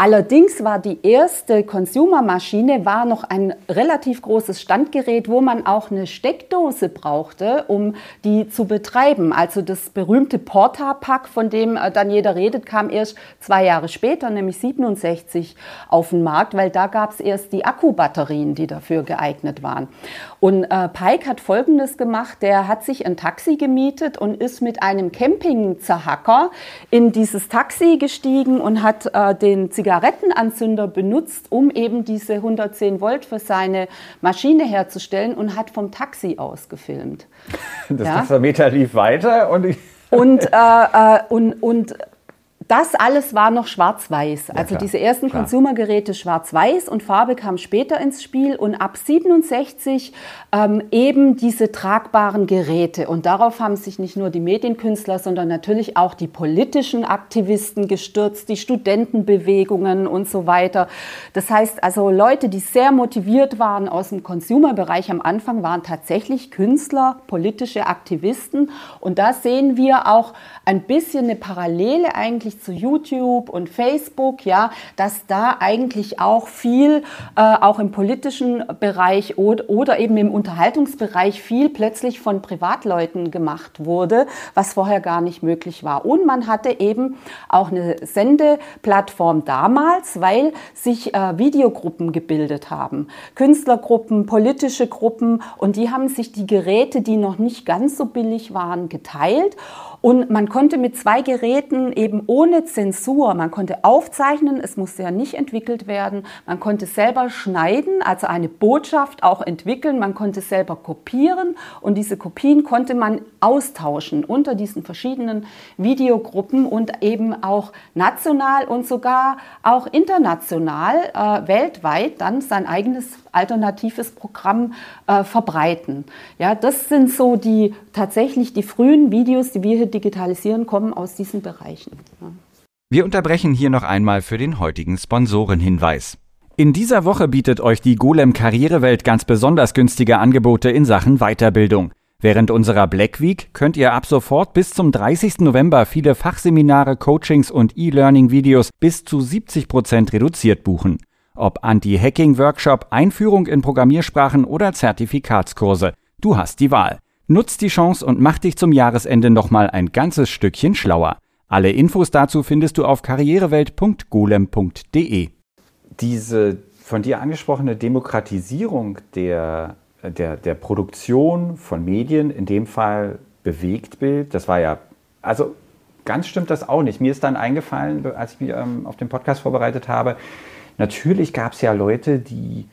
Allerdings war die erste Consumer-Maschine war noch ein relativ großes Standgerät, wo man auch eine Steckdose brauchte, um die zu betreiben. Also das berühmte Porta-Pack, von dem äh, dann jeder redet, kam erst zwei Jahre später, nämlich 67, auf den Markt, weil da gab es erst die Akkubatterien, die dafür geeignet waren. Und äh, Pike hat Folgendes gemacht, der hat sich ein Taxi gemietet und ist mit einem Campingzerhacker in dieses Taxi gestiegen und hat äh, den Zigaretten Zigarettenanzünder benutzt, um eben diese 110 Volt für seine Maschine herzustellen und hat vom Taxi aus gefilmt. <laughs> Das ja? Taxameter lief weiter und und, äh, äh, und, und das alles war noch schwarz-weiß. Also ja, diese ersten klar. Consumergeräte schwarz-weiß und Farbe kam später ins Spiel und ab 67 ähm, eben diese tragbaren Geräte. Und darauf haben sich nicht nur die Medienkünstler, sondern natürlich auch die politischen Aktivisten gestürzt, die Studentenbewegungen und so weiter. Das heißt also Leute, die sehr motiviert waren aus dem Consumer-Bereich am Anfang, waren tatsächlich Künstler, politische Aktivisten. Und da sehen wir auch ein bisschen eine Parallele eigentlich zu YouTube und Facebook, ja, dass da eigentlich auch viel, äh, auch im politischen Bereich oder, oder eben im Unterhaltungsbereich viel plötzlich von Privatleuten gemacht wurde, was vorher gar nicht möglich war. Und man hatte eben auch eine Sendeplattform damals, weil sich äh, Videogruppen gebildet haben, Künstlergruppen, politische Gruppen und die haben sich die Geräte, die noch nicht ganz so billig waren, geteilt. Und man konnte mit zwei Geräten eben ohne Zensur, man konnte aufzeichnen, es musste ja nicht entwickelt werden, man konnte selber schneiden, also eine Botschaft auch entwickeln, man konnte selber kopieren. Und diese Kopien konnte man austauschen unter diesen verschiedenen Videogruppen und eben auch national und sogar auch international, äh, weltweit dann sein eigenes alternatives Programm äh, verbreiten. Ja, das sind so die tatsächlich die frühen Videos, die wir hier digitalisieren, kommen aus diesen Bereichen. Wir unterbrechen hier noch einmal für den heutigen Sponsorenhinweis. In dieser Woche bietet euch die Golem Karrierewelt ganz besonders günstige Angebote in Sachen Weiterbildung. Während unserer Black Week könnt ihr ab sofort bis zum 30. November viele Fachseminare, Coachings und E-Learning-Videos bis zu 70 Prozent reduziert buchen. Ob Anti-Hacking-Workshop, Einführung in Programmiersprachen oder Zertifikatskurse. Du hast die Wahl. Nutz die Chance und mach dich zum Jahresende nochmal ein ganzes Stückchen schlauer. Alle Infos dazu findest du auf karrierewelt.golem.de. Diese von dir angesprochene Demokratisierung der, der, der Produktion von Medien, in dem Fall Bewegtbild, das war ja, also ganz stimmt das auch nicht. Mir ist dann eingefallen, als ich mich ähm, auf den Podcast vorbereitet habe, Natürlich gab es ja Leute, die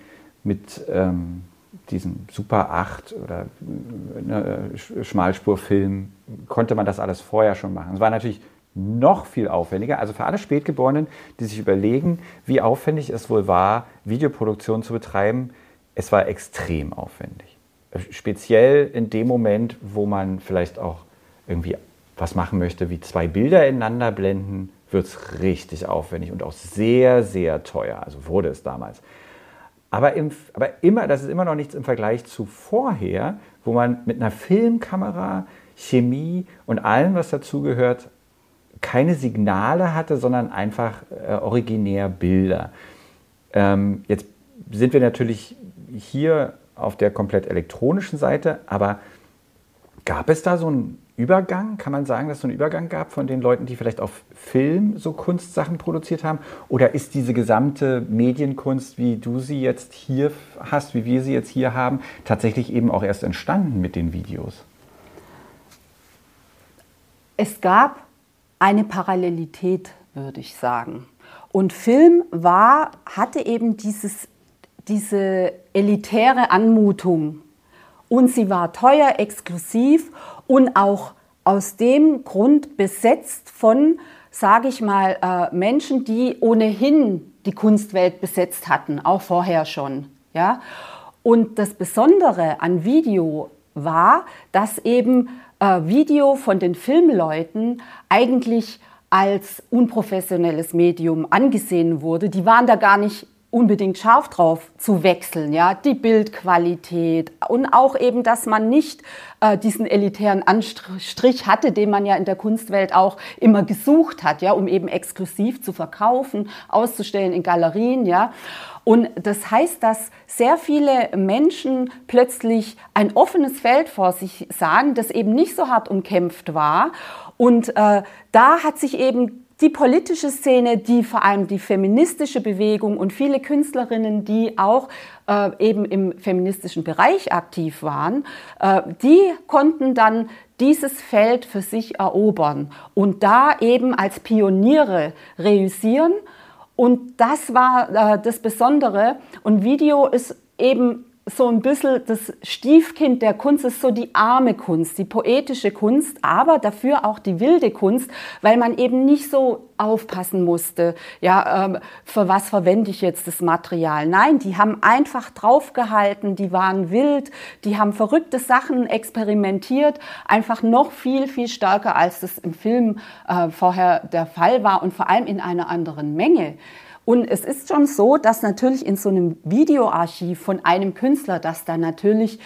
mit ähm, diesem Super 8 oder ne, Schmalspurfilm konnte man das alles vorher schon machen. Es war natürlich noch viel aufwendiger. Also für alle Spätgeborenen, die sich überlegen, wie aufwendig es wohl war, Videoproduktion zu betreiben, es war extrem aufwendig. Speziell in dem Moment, wo man vielleicht auch irgendwie was machen möchte, wie zwei Bilder ineinander blenden, wird es richtig aufwendig und auch sehr, sehr teuer. Also wurde es damals. Aber, im, aber immer, das ist immer noch nichts im Vergleich zu vorher, wo man mit einer Filmkamera, Chemie und allem, was dazugehört, keine Signale hatte, sondern einfach äh, originär Bilder. Ähm, jetzt sind wir natürlich hier auf der komplett elektronischen Seite, aber gab es da so einen Übergang? Kann man sagen, dass es so einen Übergang gab von den Leuten, die vielleicht auf Film so Kunstsachen produziert haben? Oder ist diese gesamte Medienkunst, wie du sie jetzt hier hast, wie wir sie jetzt hier haben, tatsächlich eben auch erst entstanden mit den Videos? Es gab eine Parallelität, würde ich sagen. Und Film war, hatte eben dieses diese elitäre Anmutung. Und sie war teuer, exklusiv und auch aus dem Grund besetzt von, sage ich mal, äh, Menschen, die ohnehin die Kunstwelt besetzt hatten, auch vorher schon. Ja? Und das Besondere an Video war, dass eben äh, Video von den Filmleuten eigentlich als unprofessionelles Medium angesehen wurde. Die waren da gar nicht unbedingt scharf drauf zu wechseln, ja, die Bildqualität und auch eben, dass man nicht äh, diesen elitären Anstrich hatte, den man ja in der Kunstwelt auch immer gesucht hat, ja, um eben exklusiv zu verkaufen, auszustellen in Galerien, ja. Und das heißt, dass sehr viele Menschen plötzlich ein offenes Feld vor sich sahen, das eben nicht so hart umkämpft war. Und äh, da hat sich eben die politische Szene, die vor allem die feministische Bewegung und viele Künstlerinnen, die auch äh, eben im feministischen Bereich aktiv waren, äh, die konnten dann dieses Feld für sich erobern und da eben als Pioniere reüssieren. Und das war äh, das Besondere. Und Video ist eben so ein bisschen das Stiefkind der Kunst ist so die arme Kunst, die poetische Kunst, aber dafür auch die wilde Kunst, weil man eben nicht so aufpassen musste, ja, ähm, für was verwende ich jetzt das Material. Nein, die haben einfach draufgehalten, die waren wild, die haben verrückte Sachen experimentiert, einfach noch viel, viel stärker, als das im Film äh, vorher der Fall war und vor allem in einer anderen Menge. Und es ist schon so, dass natürlich in so einem Videoarchiv von einem Künstler, dass da natürlich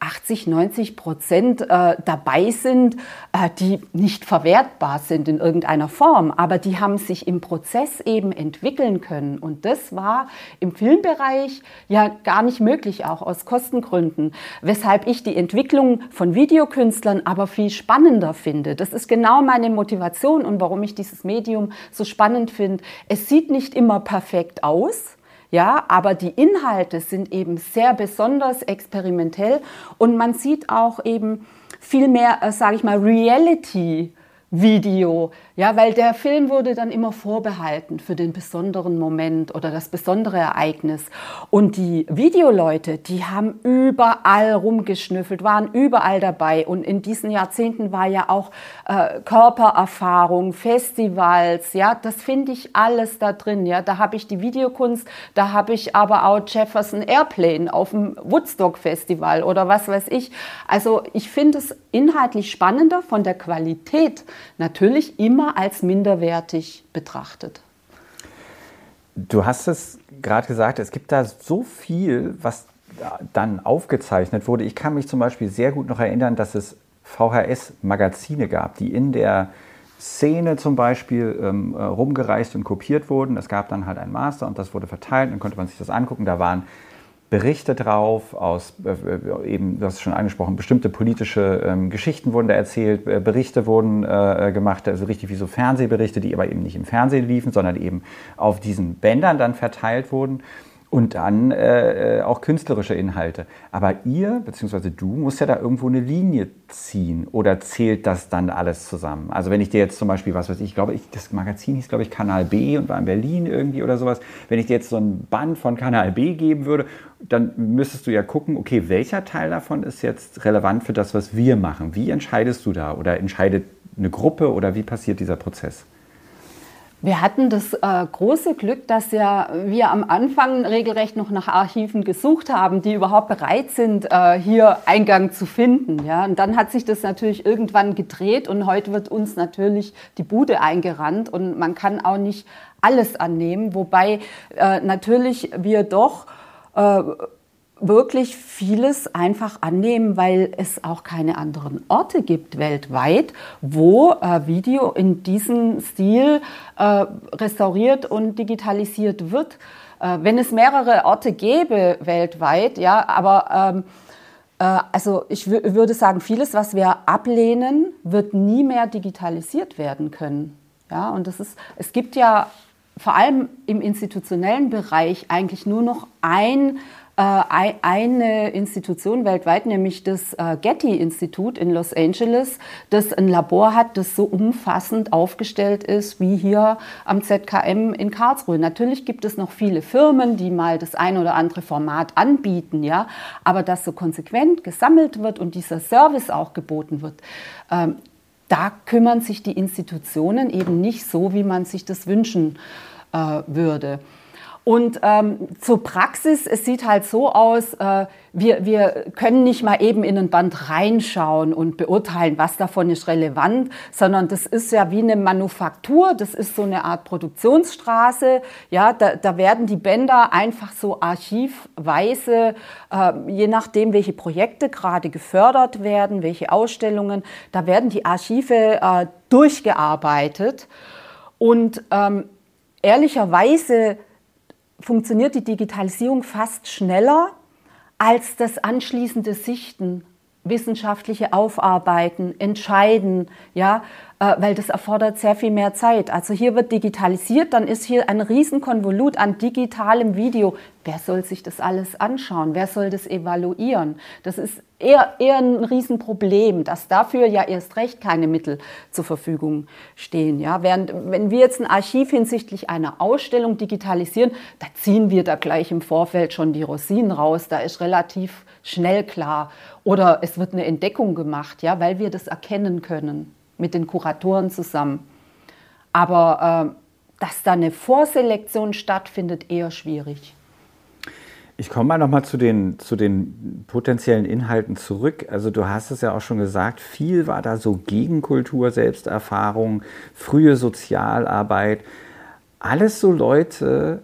80, 90 Prozent äh, dabei sind, äh, die nicht verwertbar sind in irgendeiner Form, aber die haben sich im Prozess eben entwickeln können. Und das war im Filmbereich ja gar nicht möglich, auch aus Kostengründen, weshalb ich die Entwicklung von Videokünstlern aber viel spannender finde. Das ist genau meine Motivation und warum ich dieses Medium so spannend finde. Es sieht nicht immer perfekt aus. Ja, aber die Inhalte sind eben sehr besonders experimentell und man sieht auch eben viel mehr, äh, sage ich mal, Reality Video, ja, weil der Film wurde dann immer vorbehalten für den besonderen Moment oder das besondere Ereignis. Und die Videoleute, die haben überall rumgeschnüffelt, waren überall dabei. Und in diesen Jahrzehnten war ja auch äh, Körpererfahrung, Festivals, ja, das finde ich alles da drin. Ja, da habe ich die Videokunst, da habe ich aber auch Jefferson Airplane auf dem Woodstock Festival oder was weiß ich. Also ich finde es inhaltlich spannender von der Qualität natürlich immer als minderwertig betrachtet. Du hast es gerade gesagt, es gibt da so viel, was dann aufgezeichnet wurde. Ich kann mich zum Beispiel sehr gut noch erinnern, dass es VHS-Magazine gab, die in der Szene zum Beispiel ähm, rumgereist und kopiert wurden. Es gab dann halt ein Master und das wurde verteilt, dann konnte man sich das angucken. Da waren Berichte drauf, aus äh, äh, eben, du hast schon angesprochen, bestimmte politische ähm, Geschichten wurden da erzählt, äh, Berichte wurden äh, gemacht, also richtig wie so Fernsehberichte, die aber eben nicht im Fernsehen liefen, sondern eben auf diesen Bändern dann verteilt wurden und dann äh, äh, auch künstlerische Inhalte. Aber ihr, beziehungsweise du, musst ja da irgendwo eine Linie ziehen oder zählt das dann alles zusammen? Also wenn ich dir jetzt zum Beispiel, was weiß ich, ich glaube, ich, das Magazin hieß, glaube ich, Kanal B und war in Berlin irgendwie oder sowas. Wenn ich dir jetzt so ein Band von Kanal B geben würde, dann müsstest du ja gucken, okay, welcher Teil davon ist jetzt relevant für das, was wir machen? Wie entscheidest du da? Oder entscheidet eine Gruppe oder wie passiert dieser Prozess? Wir hatten das äh, große Glück, dass ja wir am Anfang regelrecht noch nach Archiven gesucht haben, die überhaupt bereit sind, äh, hier Eingang zu finden. Ja? Und dann hat sich das natürlich irgendwann gedreht und heute wird uns natürlich die Bude eingerannt und man kann auch nicht alles annehmen, wobei äh, natürlich wir doch äh, wirklich vieles einfach annehmen, weil es auch keine anderen Orte gibt weltweit, wo äh, Video in diesem Stil äh, restauriert und digitalisiert wird. Äh, wenn es mehrere Orte gäbe weltweit, ja, aber ähm, äh, also ich würde sagen, vieles, was wir ablehnen, wird nie mehr digitalisiert werden können. Ja, und das ist, es gibt ja vor allem im institutionellen Bereich eigentlich nur noch ein eine Institution weltweit, nämlich das äh, Getty-Institut in Los Angeles, das ein Labor hat, das so umfassend aufgestellt ist wie hier am ZKM in Karlsruhe. Natürlich gibt es noch viele Firmen, die mal das ein oder andere Format anbieten, ja, aber dass so konsequent gesammelt wird und dieser Service auch geboten wird, ähm, da kümmern sich die Institutionen eben nicht so, wie man sich das wünschen äh, würde. Und ähm, zur Praxis, es sieht halt so aus, äh, wir, wir können nicht mal eben in ein Band reinschauen und beurteilen, was davon ist relevant, sondern das ist ja wie eine Manufaktur, das ist so eine Art Produktionsstraße. Ja, da, da werden die Bänder einfach so archivweise, äh, je nachdem, welche Projekte gerade gefördert werden, welche Ausstellungen, da werden die Archive äh, durchgearbeitet. Und ähm, ehrlicherweise funktioniert die Digitalisierung fast schneller als das anschließende Sichten, wissenschaftliche Aufarbeiten, Entscheiden, ja, äh, weil das erfordert sehr viel mehr Zeit. Also hier wird digitalisiert, dann ist hier ein Riesenkonvolut an digitalem Video. Wer soll sich das alles anschauen? Wer soll das evaluieren? Das ist eher, eher ein Riesenproblem, dass dafür ja erst recht keine Mittel zur Verfügung stehen. Ja, während, wenn wir jetzt ein Archiv hinsichtlich einer Ausstellung digitalisieren, da ziehen wir da gleich im Vorfeld schon die Rosinen raus. Da ist relativ schnell klar. Oder es wird eine Entdeckung gemacht, ja, weil wir das erkennen können mit den Kuratoren zusammen. Aber äh, dass da eine Vorselektion stattfindet, eher schwierig. Ich komme mal nochmal zu den, zu den potenziellen Inhalten zurück. Also du hast es ja auch schon gesagt, viel war da so Gegenkultur, Selbsterfahrung, frühe Sozialarbeit. Alles so Leute,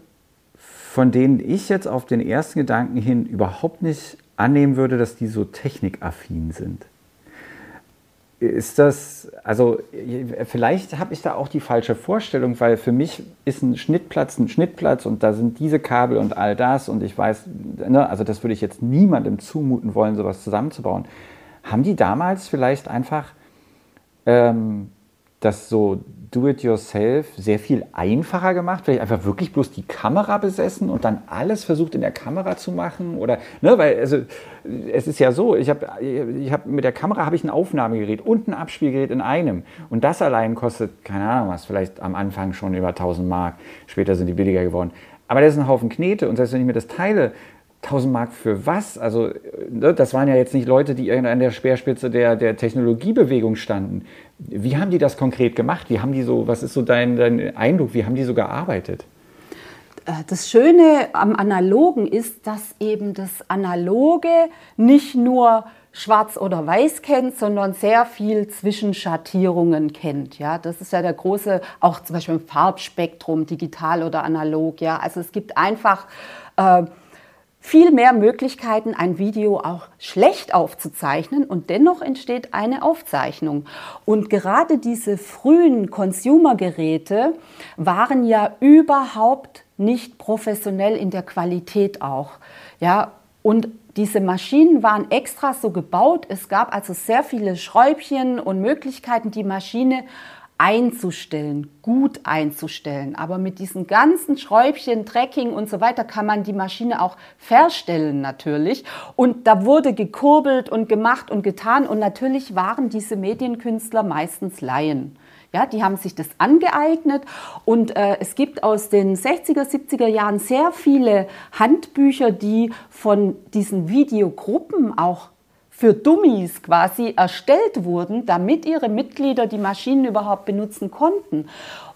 von denen ich jetzt auf den ersten Gedanken hin überhaupt nicht annehmen würde, dass die so technikaffin sind. Ist das, also vielleicht habe ich da auch die falsche Vorstellung, weil für mich ist ein Schnittplatz ein Schnittplatz und da sind diese Kabel und all das und ich weiß, ne, also das würde ich jetzt niemandem zumuten wollen, sowas zusammenzubauen. Haben die damals vielleicht einfach ähm, das so Do-it-yourself sehr viel einfacher gemacht? Vielleicht einfach wirklich bloß die Kamera besessen und dann alles versucht in der Kamera zu machen? Oder, ne, weil, also, es ist ja so, ich habe ich hab, mit der Kamera habe ich ein Aufnahmegerät und ein Abspielgerät in einem. Und das allein kostet, keine Ahnung was, vielleicht am Anfang schon über 1000 Mark. Später sind die billiger geworden. Aber das ist ein Haufen Knete und selbst wenn ich mir das teile, 1000 Mark für was? Also, ne, das waren ja jetzt nicht Leute, die an der Speerspitze der, der Technologiebewegung standen. Wie haben die das konkret gemacht? Wie haben die so, was ist so dein, dein Eindruck? Wie haben die so gearbeitet? Äh, das Schöne am Analogen ist, dass eben das Analoge nicht nur schwarz oder weiß kennt, sondern sehr viel Zwischenschattierungen kennt. Ja, das ist ja der große, auch zum Beispiel im Farbspektrum, digital oder analog. Ja, also es gibt einfach äh, viel mehr Möglichkeiten, ein Video auch schlecht aufzuzeichnen und dennoch entsteht eine Aufzeichnung. Und gerade diese frühen Consumer-Geräte waren ja überhaupt nicht professionell in der Qualität auch. Ja, und diese Maschinen waren extra so gebaut. Es gab also sehr viele Schräubchen und Möglichkeiten, die Maschine einzustellen, gut einzustellen. Aber mit diesen ganzen Schräubchen, Tracking und so weiter kann man die Maschine auch verstellen natürlich. Und da wurde gekurbelt und gemacht und getan. Und natürlich waren diese Medienkünstler meistens Laien. Ja, die haben sich das angeeignet und äh, es gibt aus den 60er, 70er Jahren sehr viele Handbücher, die von diesen Videogruppen auch für Dummies quasi erstellt wurden, damit ihre Mitglieder die Maschinen überhaupt benutzen konnten.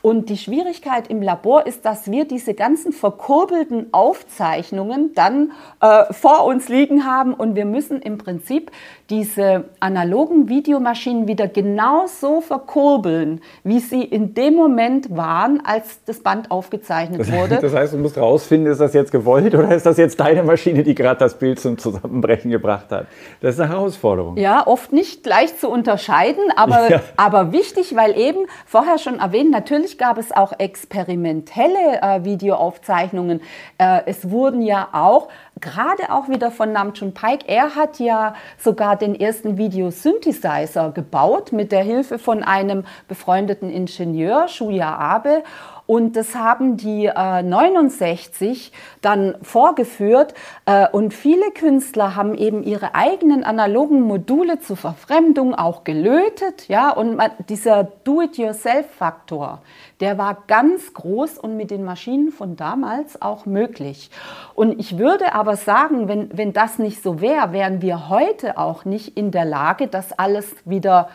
Und die Schwierigkeit im Labor ist, dass wir diese ganzen verkurbelten Aufzeichnungen dann äh, vor uns liegen haben und wir müssen im Prinzip diese analogen Videomaschinen wieder genauso verkurbeln, wie sie in dem Moment waren, als das Band aufgezeichnet das, wurde. Das heißt, du musst rausfinden, ist das jetzt gewollt oder ist das jetzt deine Maschine, die gerade das Bild zum Zusammenbrechen gebracht hat? Das ist eine Herausforderung. Ja, oft nicht gleich zu unterscheiden, aber, <laughs> ja. aber wichtig, weil eben vorher schon erwähnt, natürlich gab es auch experimentelle äh, Videoaufzeichnungen. Äh, es wurden ja auch gerade auch wieder von Namjoon Paik. Er hat ja sogar den ersten Videosynthesizer gebaut mit der Hilfe von einem befreundeten Ingenieur, Shuya Abe. Und das haben die äh, 69 dann vorgeführt. Äh, und viele Künstler haben eben ihre eigenen analogen Module zur Verfremdung auch gelötet. Ja, und man, dieser Do-it-yourself-Faktor, der war ganz groß und mit den Maschinen von damals auch möglich. Und ich würde aber sagen, wenn, wenn das nicht so wäre, wären wir heute auch nicht in der Lage, das alles wieder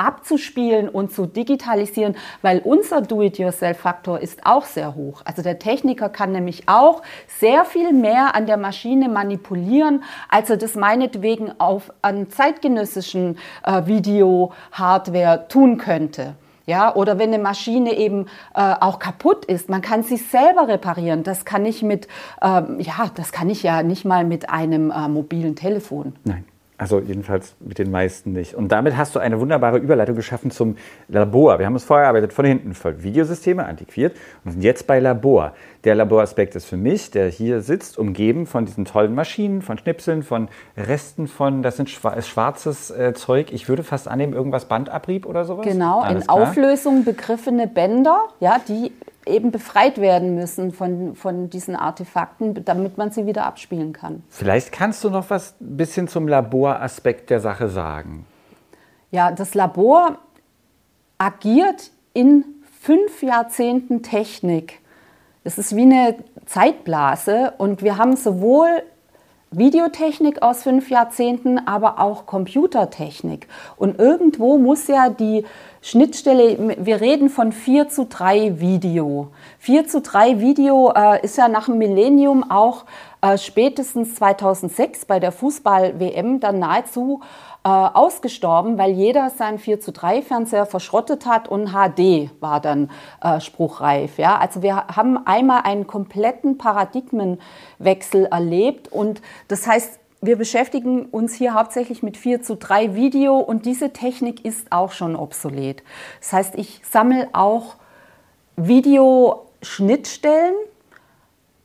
abzuspielen und zu digitalisieren, weil unser Do-it-yourself-Faktor ist auch sehr hoch. Also der Techniker kann nämlich auch sehr viel mehr an der Maschine manipulieren, als er das meinetwegen auf an zeitgenössischen äh, Video-Hardware tun könnte. Ja, oder wenn eine Maschine eben äh, auch kaputt ist, man kann sie selber reparieren. Das kann ich mit, ähm, ja, das kann ich ja nicht mal mit einem äh, mobilen Telefon. Nein. Also jedenfalls mit den meisten nicht. Und damit hast du eine wunderbare Überleitung geschaffen zum Labor. Wir haben es vorher arbeitet von hinten voll Videosysteme antiquiert und sind jetzt bei Labor. Der Laboraspekt ist für mich, der hier sitzt, umgeben von diesen tollen Maschinen, von Schnipseln, von Resten von, das sind schwarzes äh, Zeug. Ich würde fast annehmen, irgendwas Bandabrieb oder sowas. Genau, Alles in klar. Auflösung begriffene Bänder, ja, die eben befreit werden müssen von, von diesen Artefakten, damit man sie wieder abspielen kann. Vielleicht kannst du noch was ein bisschen zum Laboraspekt der Sache sagen. Ja, das Labor agiert in fünf Jahrzehnten Technik. Es ist wie eine Zeitblase und wir haben sowohl Videotechnik aus fünf Jahrzehnten, aber auch Computertechnik. Und irgendwo muss ja die Schnittstelle, wir reden von 4 zu 3 Video. 4 zu 3 Video äh, ist ja nach dem Millennium auch äh, spätestens 2006 bei der Fußball-WM dann nahezu äh, ausgestorben, weil jeder seinen 4 zu 3 Fernseher verschrottet hat und HD war dann äh, spruchreif. Ja? Also wir haben einmal einen kompletten Paradigmenwechsel erlebt und das heißt, wir beschäftigen uns hier hauptsächlich mit 4 zu 3 Video und diese Technik ist auch schon obsolet. Das heißt, ich sammle auch Videoschnittstellen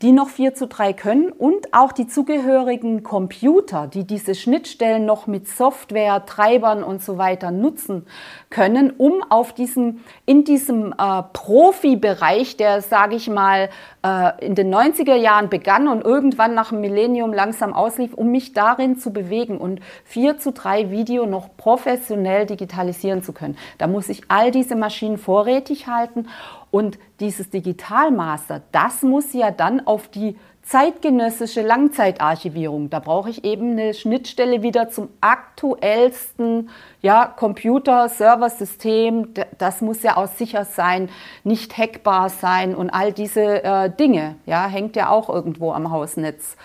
die noch 4 zu 3 können und auch die zugehörigen Computer, die diese Schnittstellen noch mit Software, Treibern und so weiter nutzen können, um auf diesem, in diesem äh, Profibereich, der, sage ich mal, äh, in den 90er Jahren begann und irgendwann nach dem Millennium langsam auslief, um mich darin zu bewegen und 4 zu 3 Video noch professionell digitalisieren zu können. Da muss ich all diese Maschinen vorrätig halten und dieses Digitalmaster, das muss ja dann auf die zeitgenössische Langzeitarchivierung. Da brauche ich eben eine Schnittstelle wieder zum aktuellsten ja, Computer-Server-System. Das muss ja auch sicher sein, nicht hackbar sein und all diese äh, Dinge. Ja, hängt ja auch irgendwo am Hausnetz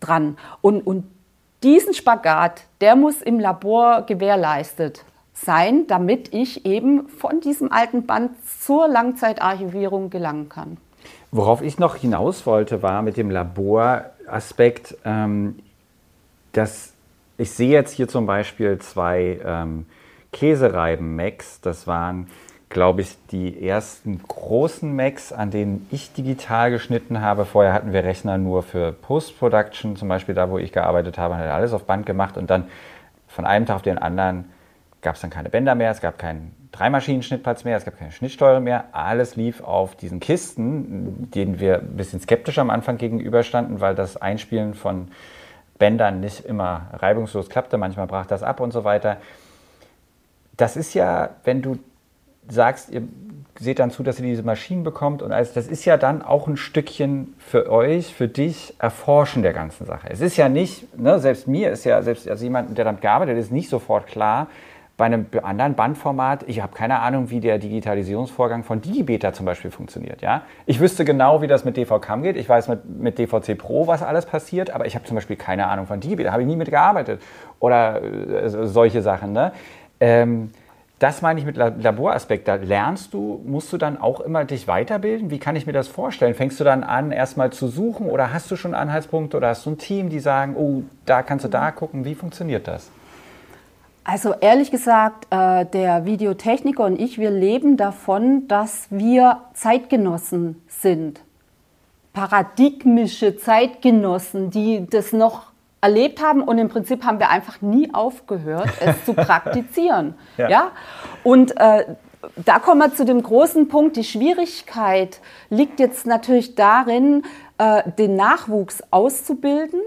dran. Und, und diesen Spagat, der muss im Labor gewährleistet sein, damit ich eben von diesem alten Band zur Langzeitarchivierung gelangen kann. Worauf ich noch hinaus wollte, war mit dem Laboraspekt, ähm, dass ich sehe jetzt hier zum Beispiel zwei ähm, Käsereiben-Macs. Das waren, glaube ich, die ersten großen Macs, an denen ich digital geschnitten habe. Vorher hatten wir Rechner nur für Post-Production, zum Beispiel da, wo ich gearbeitet habe, hat alles auf Band gemacht und dann von einem Tag auf den anderen gab es dann keine Bänder mehr, es gab keinen Dreimaschinen-Schnittplatz mehr, es gab keine Schnittsteuer mehr. Alles lief auf diesen Kisten, denen wir ein bisschen skeptisch am Anfang gegenüberstanden, weil das Einspielen von Bändern nicht immer reibungslos klappte. Manchmal brach das ab und so weiter. Das ist ja, wenn du sagst, ihr seht dann zu, dass ihr diese Maschinen bekommt und alles, das ist ja dann auch ein Stückchen für euch, für dich Erforschen der ganzen Sache. Es ist ja nicht, ne, selbst mir ist ja, selbst als jemand, der damit gearbeitet ist, nicht sofort klar, bei einem anderen Bandformat, ich habe keine Ahnung, wie der Digitalisierungsvorgang von Digibeta zum Beispiel funktioniert. Ja? Ich wüsste genau, wie das mit DVCAM geht. Ich weiß mit, mit DVC Pro, was alles passiert, aber ich habe zum Beispiel keine Ahnung von Digibeta, habe ich nie mitgearbeitet. Oder äh, solche Sachen. Ne? Ähm, das meine ich mit Laboraspekt. Da lernst du, musst du dann auch immer dich weiterbilden? Wie kann ich mir das vorstellen? Fängst du dann an, erstmal zu suchen oder hast du schon Anhaltspunkte oder hast du ein Team, die sagen, oh, da kannst du da gucken? Wie funktioniert das? Also ehrlich gesagt, äh, der Videotechniker und ich, wir leben davon, dass wir Zeitgenossen sind. paradigmische Zeitgenossen, die das noch erlebt haben und im Prinzip haben wir einfach nie aufgehört, es zu <laughs> praktizieren. Ja. ja? Und äh, da kommen wir zu dem großen Punkt. Die Schwierigkeit liegt jetzt natürlich darin, äh, den Nachwuchs auszubilden.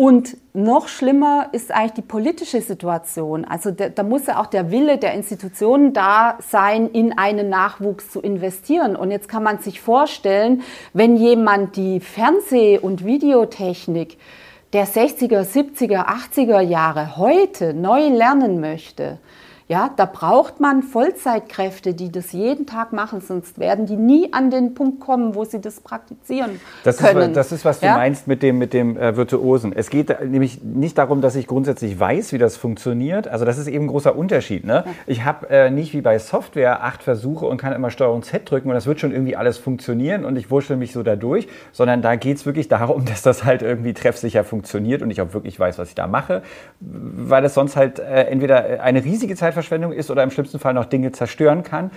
Und noch schlimmer ist eigentlich die politische Situation. Also da, da muss ja auch der Wille der Institutionen da sein, in einen Nachwuchs zu investieren. Und jetzt kann man sich vorstellen, wenn jemand die Fernseh- und Videotechnik der 60er, 70er, 80er Jahre heute neu lernen möchte, ja, da braucht man Vollzeitkräfte, die das jeden Tag machen, sonst werden die nie an den Punkt kommen, wo sie das praktizieren das können. Ist, das ist, was du ja? meinst mit dem, mit dem äh, Virtuosen. Es geht nämlich nicht darum, dass ich grundsätzlich weiß, wie das funktioniert. Also das ist eben ein großer Unterschied. Ne? Ja. Ich habe äh, nicht wie bei Software acht Versuche und kann immer Steuerung Z drücken und das wird schon irgendwie alles funktionieren und ich wurschtel mich so da durch, sondern da geht es wirklich darum, <laughs> dass das halt irgendwie treffsicher funktioniert und ich auch wirklich weiß, was ich da mache, weil es sonst halt äh, entweder eine riesige Zeit Zeitverschwendung ist oder im schlimmsten Fall noch Dinge zerstören kann.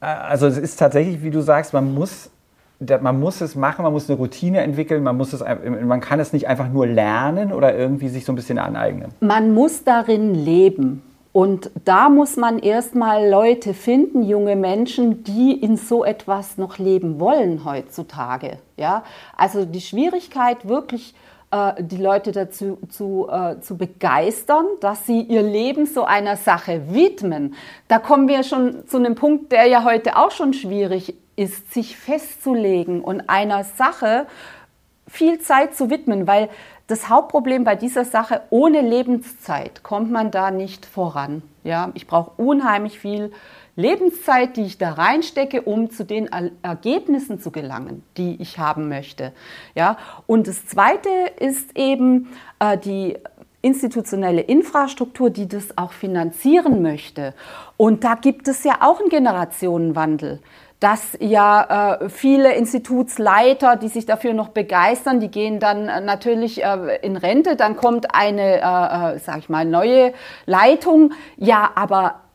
Äh, also es ist tatsächlich, wie du sagst, man muss man muss es machen, man muss eine Routine entwickeln, man, muss es, man kann es nicht einfach nur lernen oder irgendwie sich so ein bisschen aneignen. Man muss darin leben. Und da muss man erstmal Leute finden, junge Menschen, die in so etwas noch leben wollen heutzutage. Ja? Also die Schwierigkeit wirklich äh, die Leute dazu zu, äh, zu begeistern, dass sie ihr Leben so einer Sache widmen. Da kommen wir schon zu einem Punkt, der ja heute auch schon schwierig ist, sich festzulegen und einer Sache viel Zeit zu widmen, weil das Hauptproblem bei dieser Sache, ohne Lebenszeit kommt man da nicht voran. Ja, ich brauche unheimlich viel Lebenszeit, die ich da reinstecke, um zu den Ergebnissen zu gelangen, die ich haben möchte. Ja? Und das Zweite ist eben äh, die institutionelle Infrastruktur, die das auch finanzieren möchte. Und da gibt es ja auch einen Generationenwandel dass ja äh, viele Institutsleiter, die sich dafür noch begeistern, die gehen dann äh, natürlich äh, in Rente, dann kommt eine, äh, äh sag ich mal, neue Leitung. Ja, aber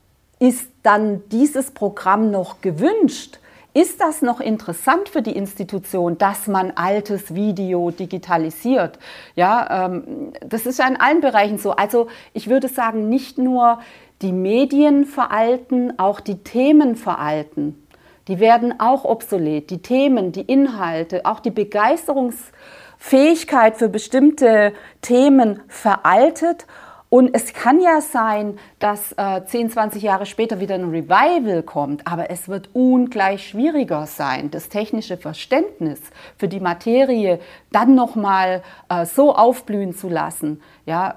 ist dann dieses Programm noch gewünscht? Ist das noch interessant für die Institution, dass man altes Video digitalisiert? Ja, ähm, das ist ja in allen Bereichen so. Also ich würde sagen, nicht nur die Medien veralten, auch die Themen veralten. Die werden auch obsolet. Die Themen, die Inhalte, auch die Begeisterungsfähigkeit für bestimmte Themen veraltet und es kann ja sein, dass äh, 10, 20 Jahre später wieder ein Revival kommt, aber es wird ungleich schwieriger sein, das technische Verständnis für die Materie dann nochmal äh, so aufblühen zu lassen. Ja,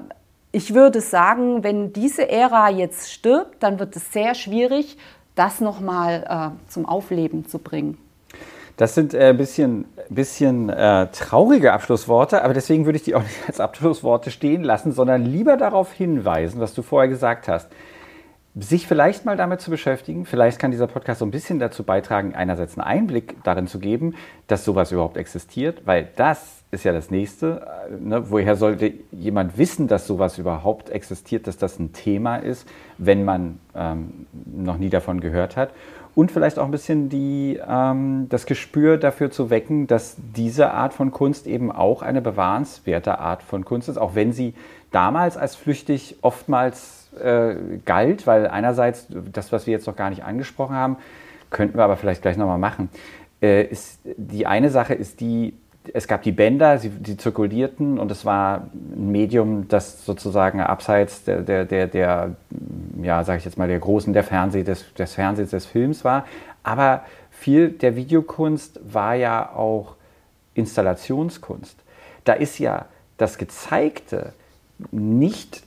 ich würde sagen, wenn diese Ära jetzt stirbt, dann wird es sehr schwierig, das nochmal äh, zum Aufleben zu bringen. Das sind ein äh, bisschen, bisschen äh, traurige Abschlussworte, aber deswegen würde ich die auch nicht als Abschlussworte stehen lassen, sondern lieber darauf hinweisen, was du vorher gesagt hast. Sich vielleicht mal damit zu beschäftigen, vielleicht kann dieser Podcast so ein bisschen dazu beitragen, einerseits einen Einblick darin zu geben, dass sowas überhaupt existiert, weil das ist ja das Nächste. Äh, ne? Woher sollte jemand wissen, dass sowas überhaupt existiert, dass das ein Thema ist, wenn man ähm, noch nie davon gehört hat? Und vielleicht auch ein bisschen die, ähm, das Gespür dafür zu wecken, dass diese Art von Kunst eben auch eine bewahrenswerte Art von Kunst ist, auch wenn sie damals als flüchtig oftmals äh, galt, weil einerseits das, was wir jetzt noch gar nicht angesprochen haben, könnten wir aber vielleicht gleich nochmal machen. Äh, ist, die eine Sache ist die, es gab die Bänder, sie, die zirkulierten und es war ein Medium, das sozusagen abseits der, der, der, der ja, sage ich jetzt mal, der großen, der Fernseh, des, des Fernsehens, des Films war. Aber viel der Videokunst war ja auch Installationskunst. Da ist ja das Gezeigte nicht,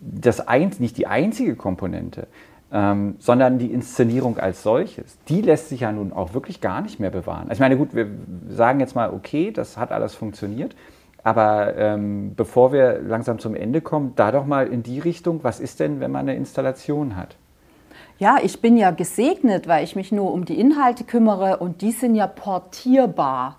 das ein, nicht die einzige Komponente, ähm, sondern die Inszenierung als solches, die lässt sich ja nun auch wirklich gar nicht mehr bewahren. Also ich meine, gut, wir sagen jetzt mal, okay, das hat alles funktioniert, aber ähm, bevor wir langsam zum Ende kommen, da doch mal in die Richtung, was ist denn, wenn man eine Installation hat? Ja, ich bin ja gesegnet, weil ich mich nur um die Inhalte kümmere und die sind ja portierbar.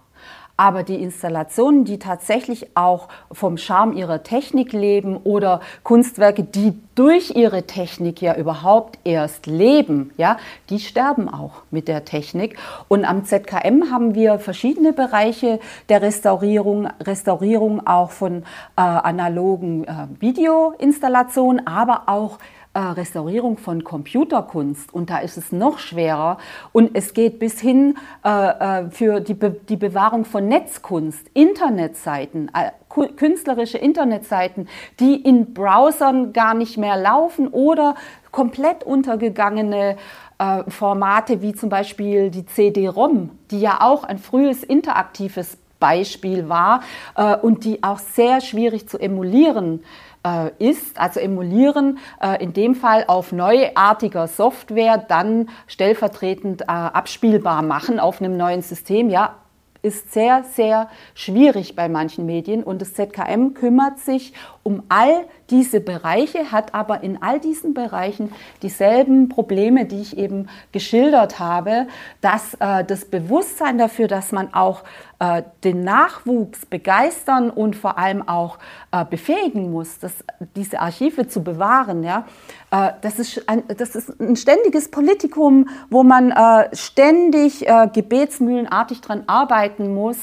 Aber die Installationen, die tatsächlich auch vom Charme ihrer Technik leben oder Kunstwerke, die durch ihre Technik ja überhaupt erst leben, ja, die sterben auch mit der Technik. Und am ZKM haben wir verschiedene Bereiche der Restaurierung, Restaurierung auch von äh, analogen äh, Videoinstallationen, aber auch äh, Restaurierung von Computerkunst. Und da ist es noch schwerer. Und es geht bis hin äh, äh für die, Be die Bewahrung von Netzkunst, Internetseiten, äh, künstlerische Internetseiten, die in Browsern gar nicht mehr laufen oder komplett untergegangene äh, Formate wie zum Beispiel die CD-ROM, die ja auch ein frühes interaktives Beispiel war äh, und die auch sehr schwierig zu emulieren äh, ist, also emulieren, äh, in dem Fall auf neuartiger Software dann stellvertretend äh, abspielbar machen auf einem neuen System, ja, ist sehr, sehr schwierig bei manchen Medien und das ZKM kümmert sich um all diese Bereiche, hat aber in all diesen Bereichen dieselben Probleme, die ich eben geschildert habe, dass äh, das Bewusstsein dafür, dass man auch äh, den Nachwuchs begeistern und vor allem auch äh, befähigen muss, das, diese Archive zu bewahren, ja, äh, das, ist ein, das ist ein ständiges Politikum, wo man äh, ständig äh, gebetsmühlenartig dran arbeiten muss.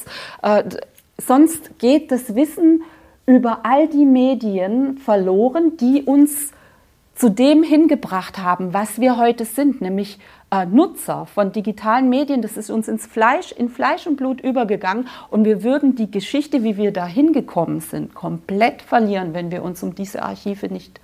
sonst geht das Wissen über all die Medien verloren, die uns zu dem hingebracht haben, was wir heute sind, nämlich äh, Nutzer von digitalen Medien. Das ist uns ins Fleisch, in Fleisch und Blut übergegangen und wir würden die Geschichte, wie wir da hingekommen sind, komplett verlieren, wenn wir uns um diese Archive nicht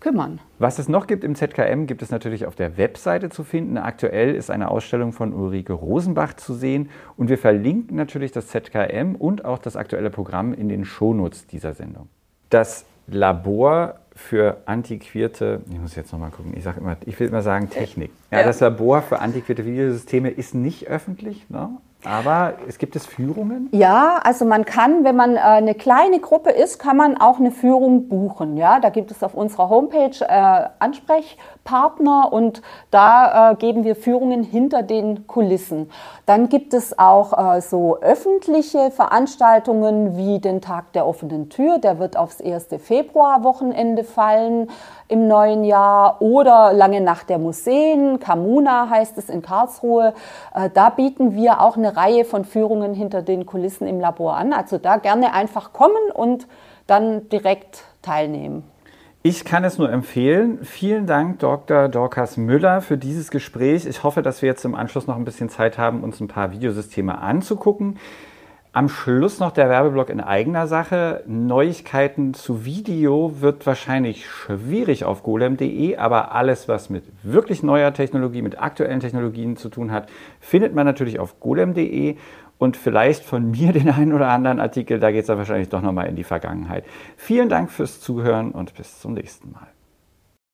kümmern. Was es noch gibt im ZKM, gibt es natürlich auf der Webseite zu finden. Aktuell ist eine Ausstellung von Ulrike Rosenbach zu sehen und wir verlinken natürlich das ZKM und auch das aktuelle Programm in den Shownotes dieser Sendung. Das Labor für antiquierte, ich muss jetzt nochmal gucken, ich sage immer, ich will immer sagen Technik. Ja, das Labor für antiquierte Videosysteme ist nicht öffentlich, ne? Aber es gibt es Führungen? Ja, also man kann, wenn man äh, eine kleine Gruppe ist, kann man auch eine Führung buchen. Ja, da gibt es auf unserer Homepage äh, Ansprechpartner und da äh, geben wir Führungen hinter den Kulissen. Dann gibt es auch äh, so öffentliche Veranstaltungen wie den Tag der offenen Tür. Der wird aufs 1. Februar-Wochenende fallen im neuen Jahr oder Lange Nacht der Museen. Kamuna heißt es in Karlsruhe. Äh, da bieten wir auch eine Reihe von Führungen hinter den Kulissen im Labor an. Also da gerne einfach kommen und dann direkt teilnehmen. Ich kann es nur empfehlen. Vielen Dank, Dr. Dorcas Müller, für dieses Gespräch. Ich hoffe, dass wir jetzt im Anschluss noch ein bisschen Zeit haben, uns ein paar Videosysteme anzugucken. Am Schluss noch der Werbeblock in eigener Sache. Neuigkeiten zu Video wird wahrscheinlich schwierig auf golem.de, aber alles, was mit wirklich neuer Technologie, mit aktuellen Technologien zu tun hat, findet man natürlich auf golem.de und vielleicht von <laughs> mir den einen oder anderen Artikel, da geht es dann wahrscheinlich doch nochmal in die Vergangenheit. Vielen Dank fürs Zuhören und bis zum nächsten Mal.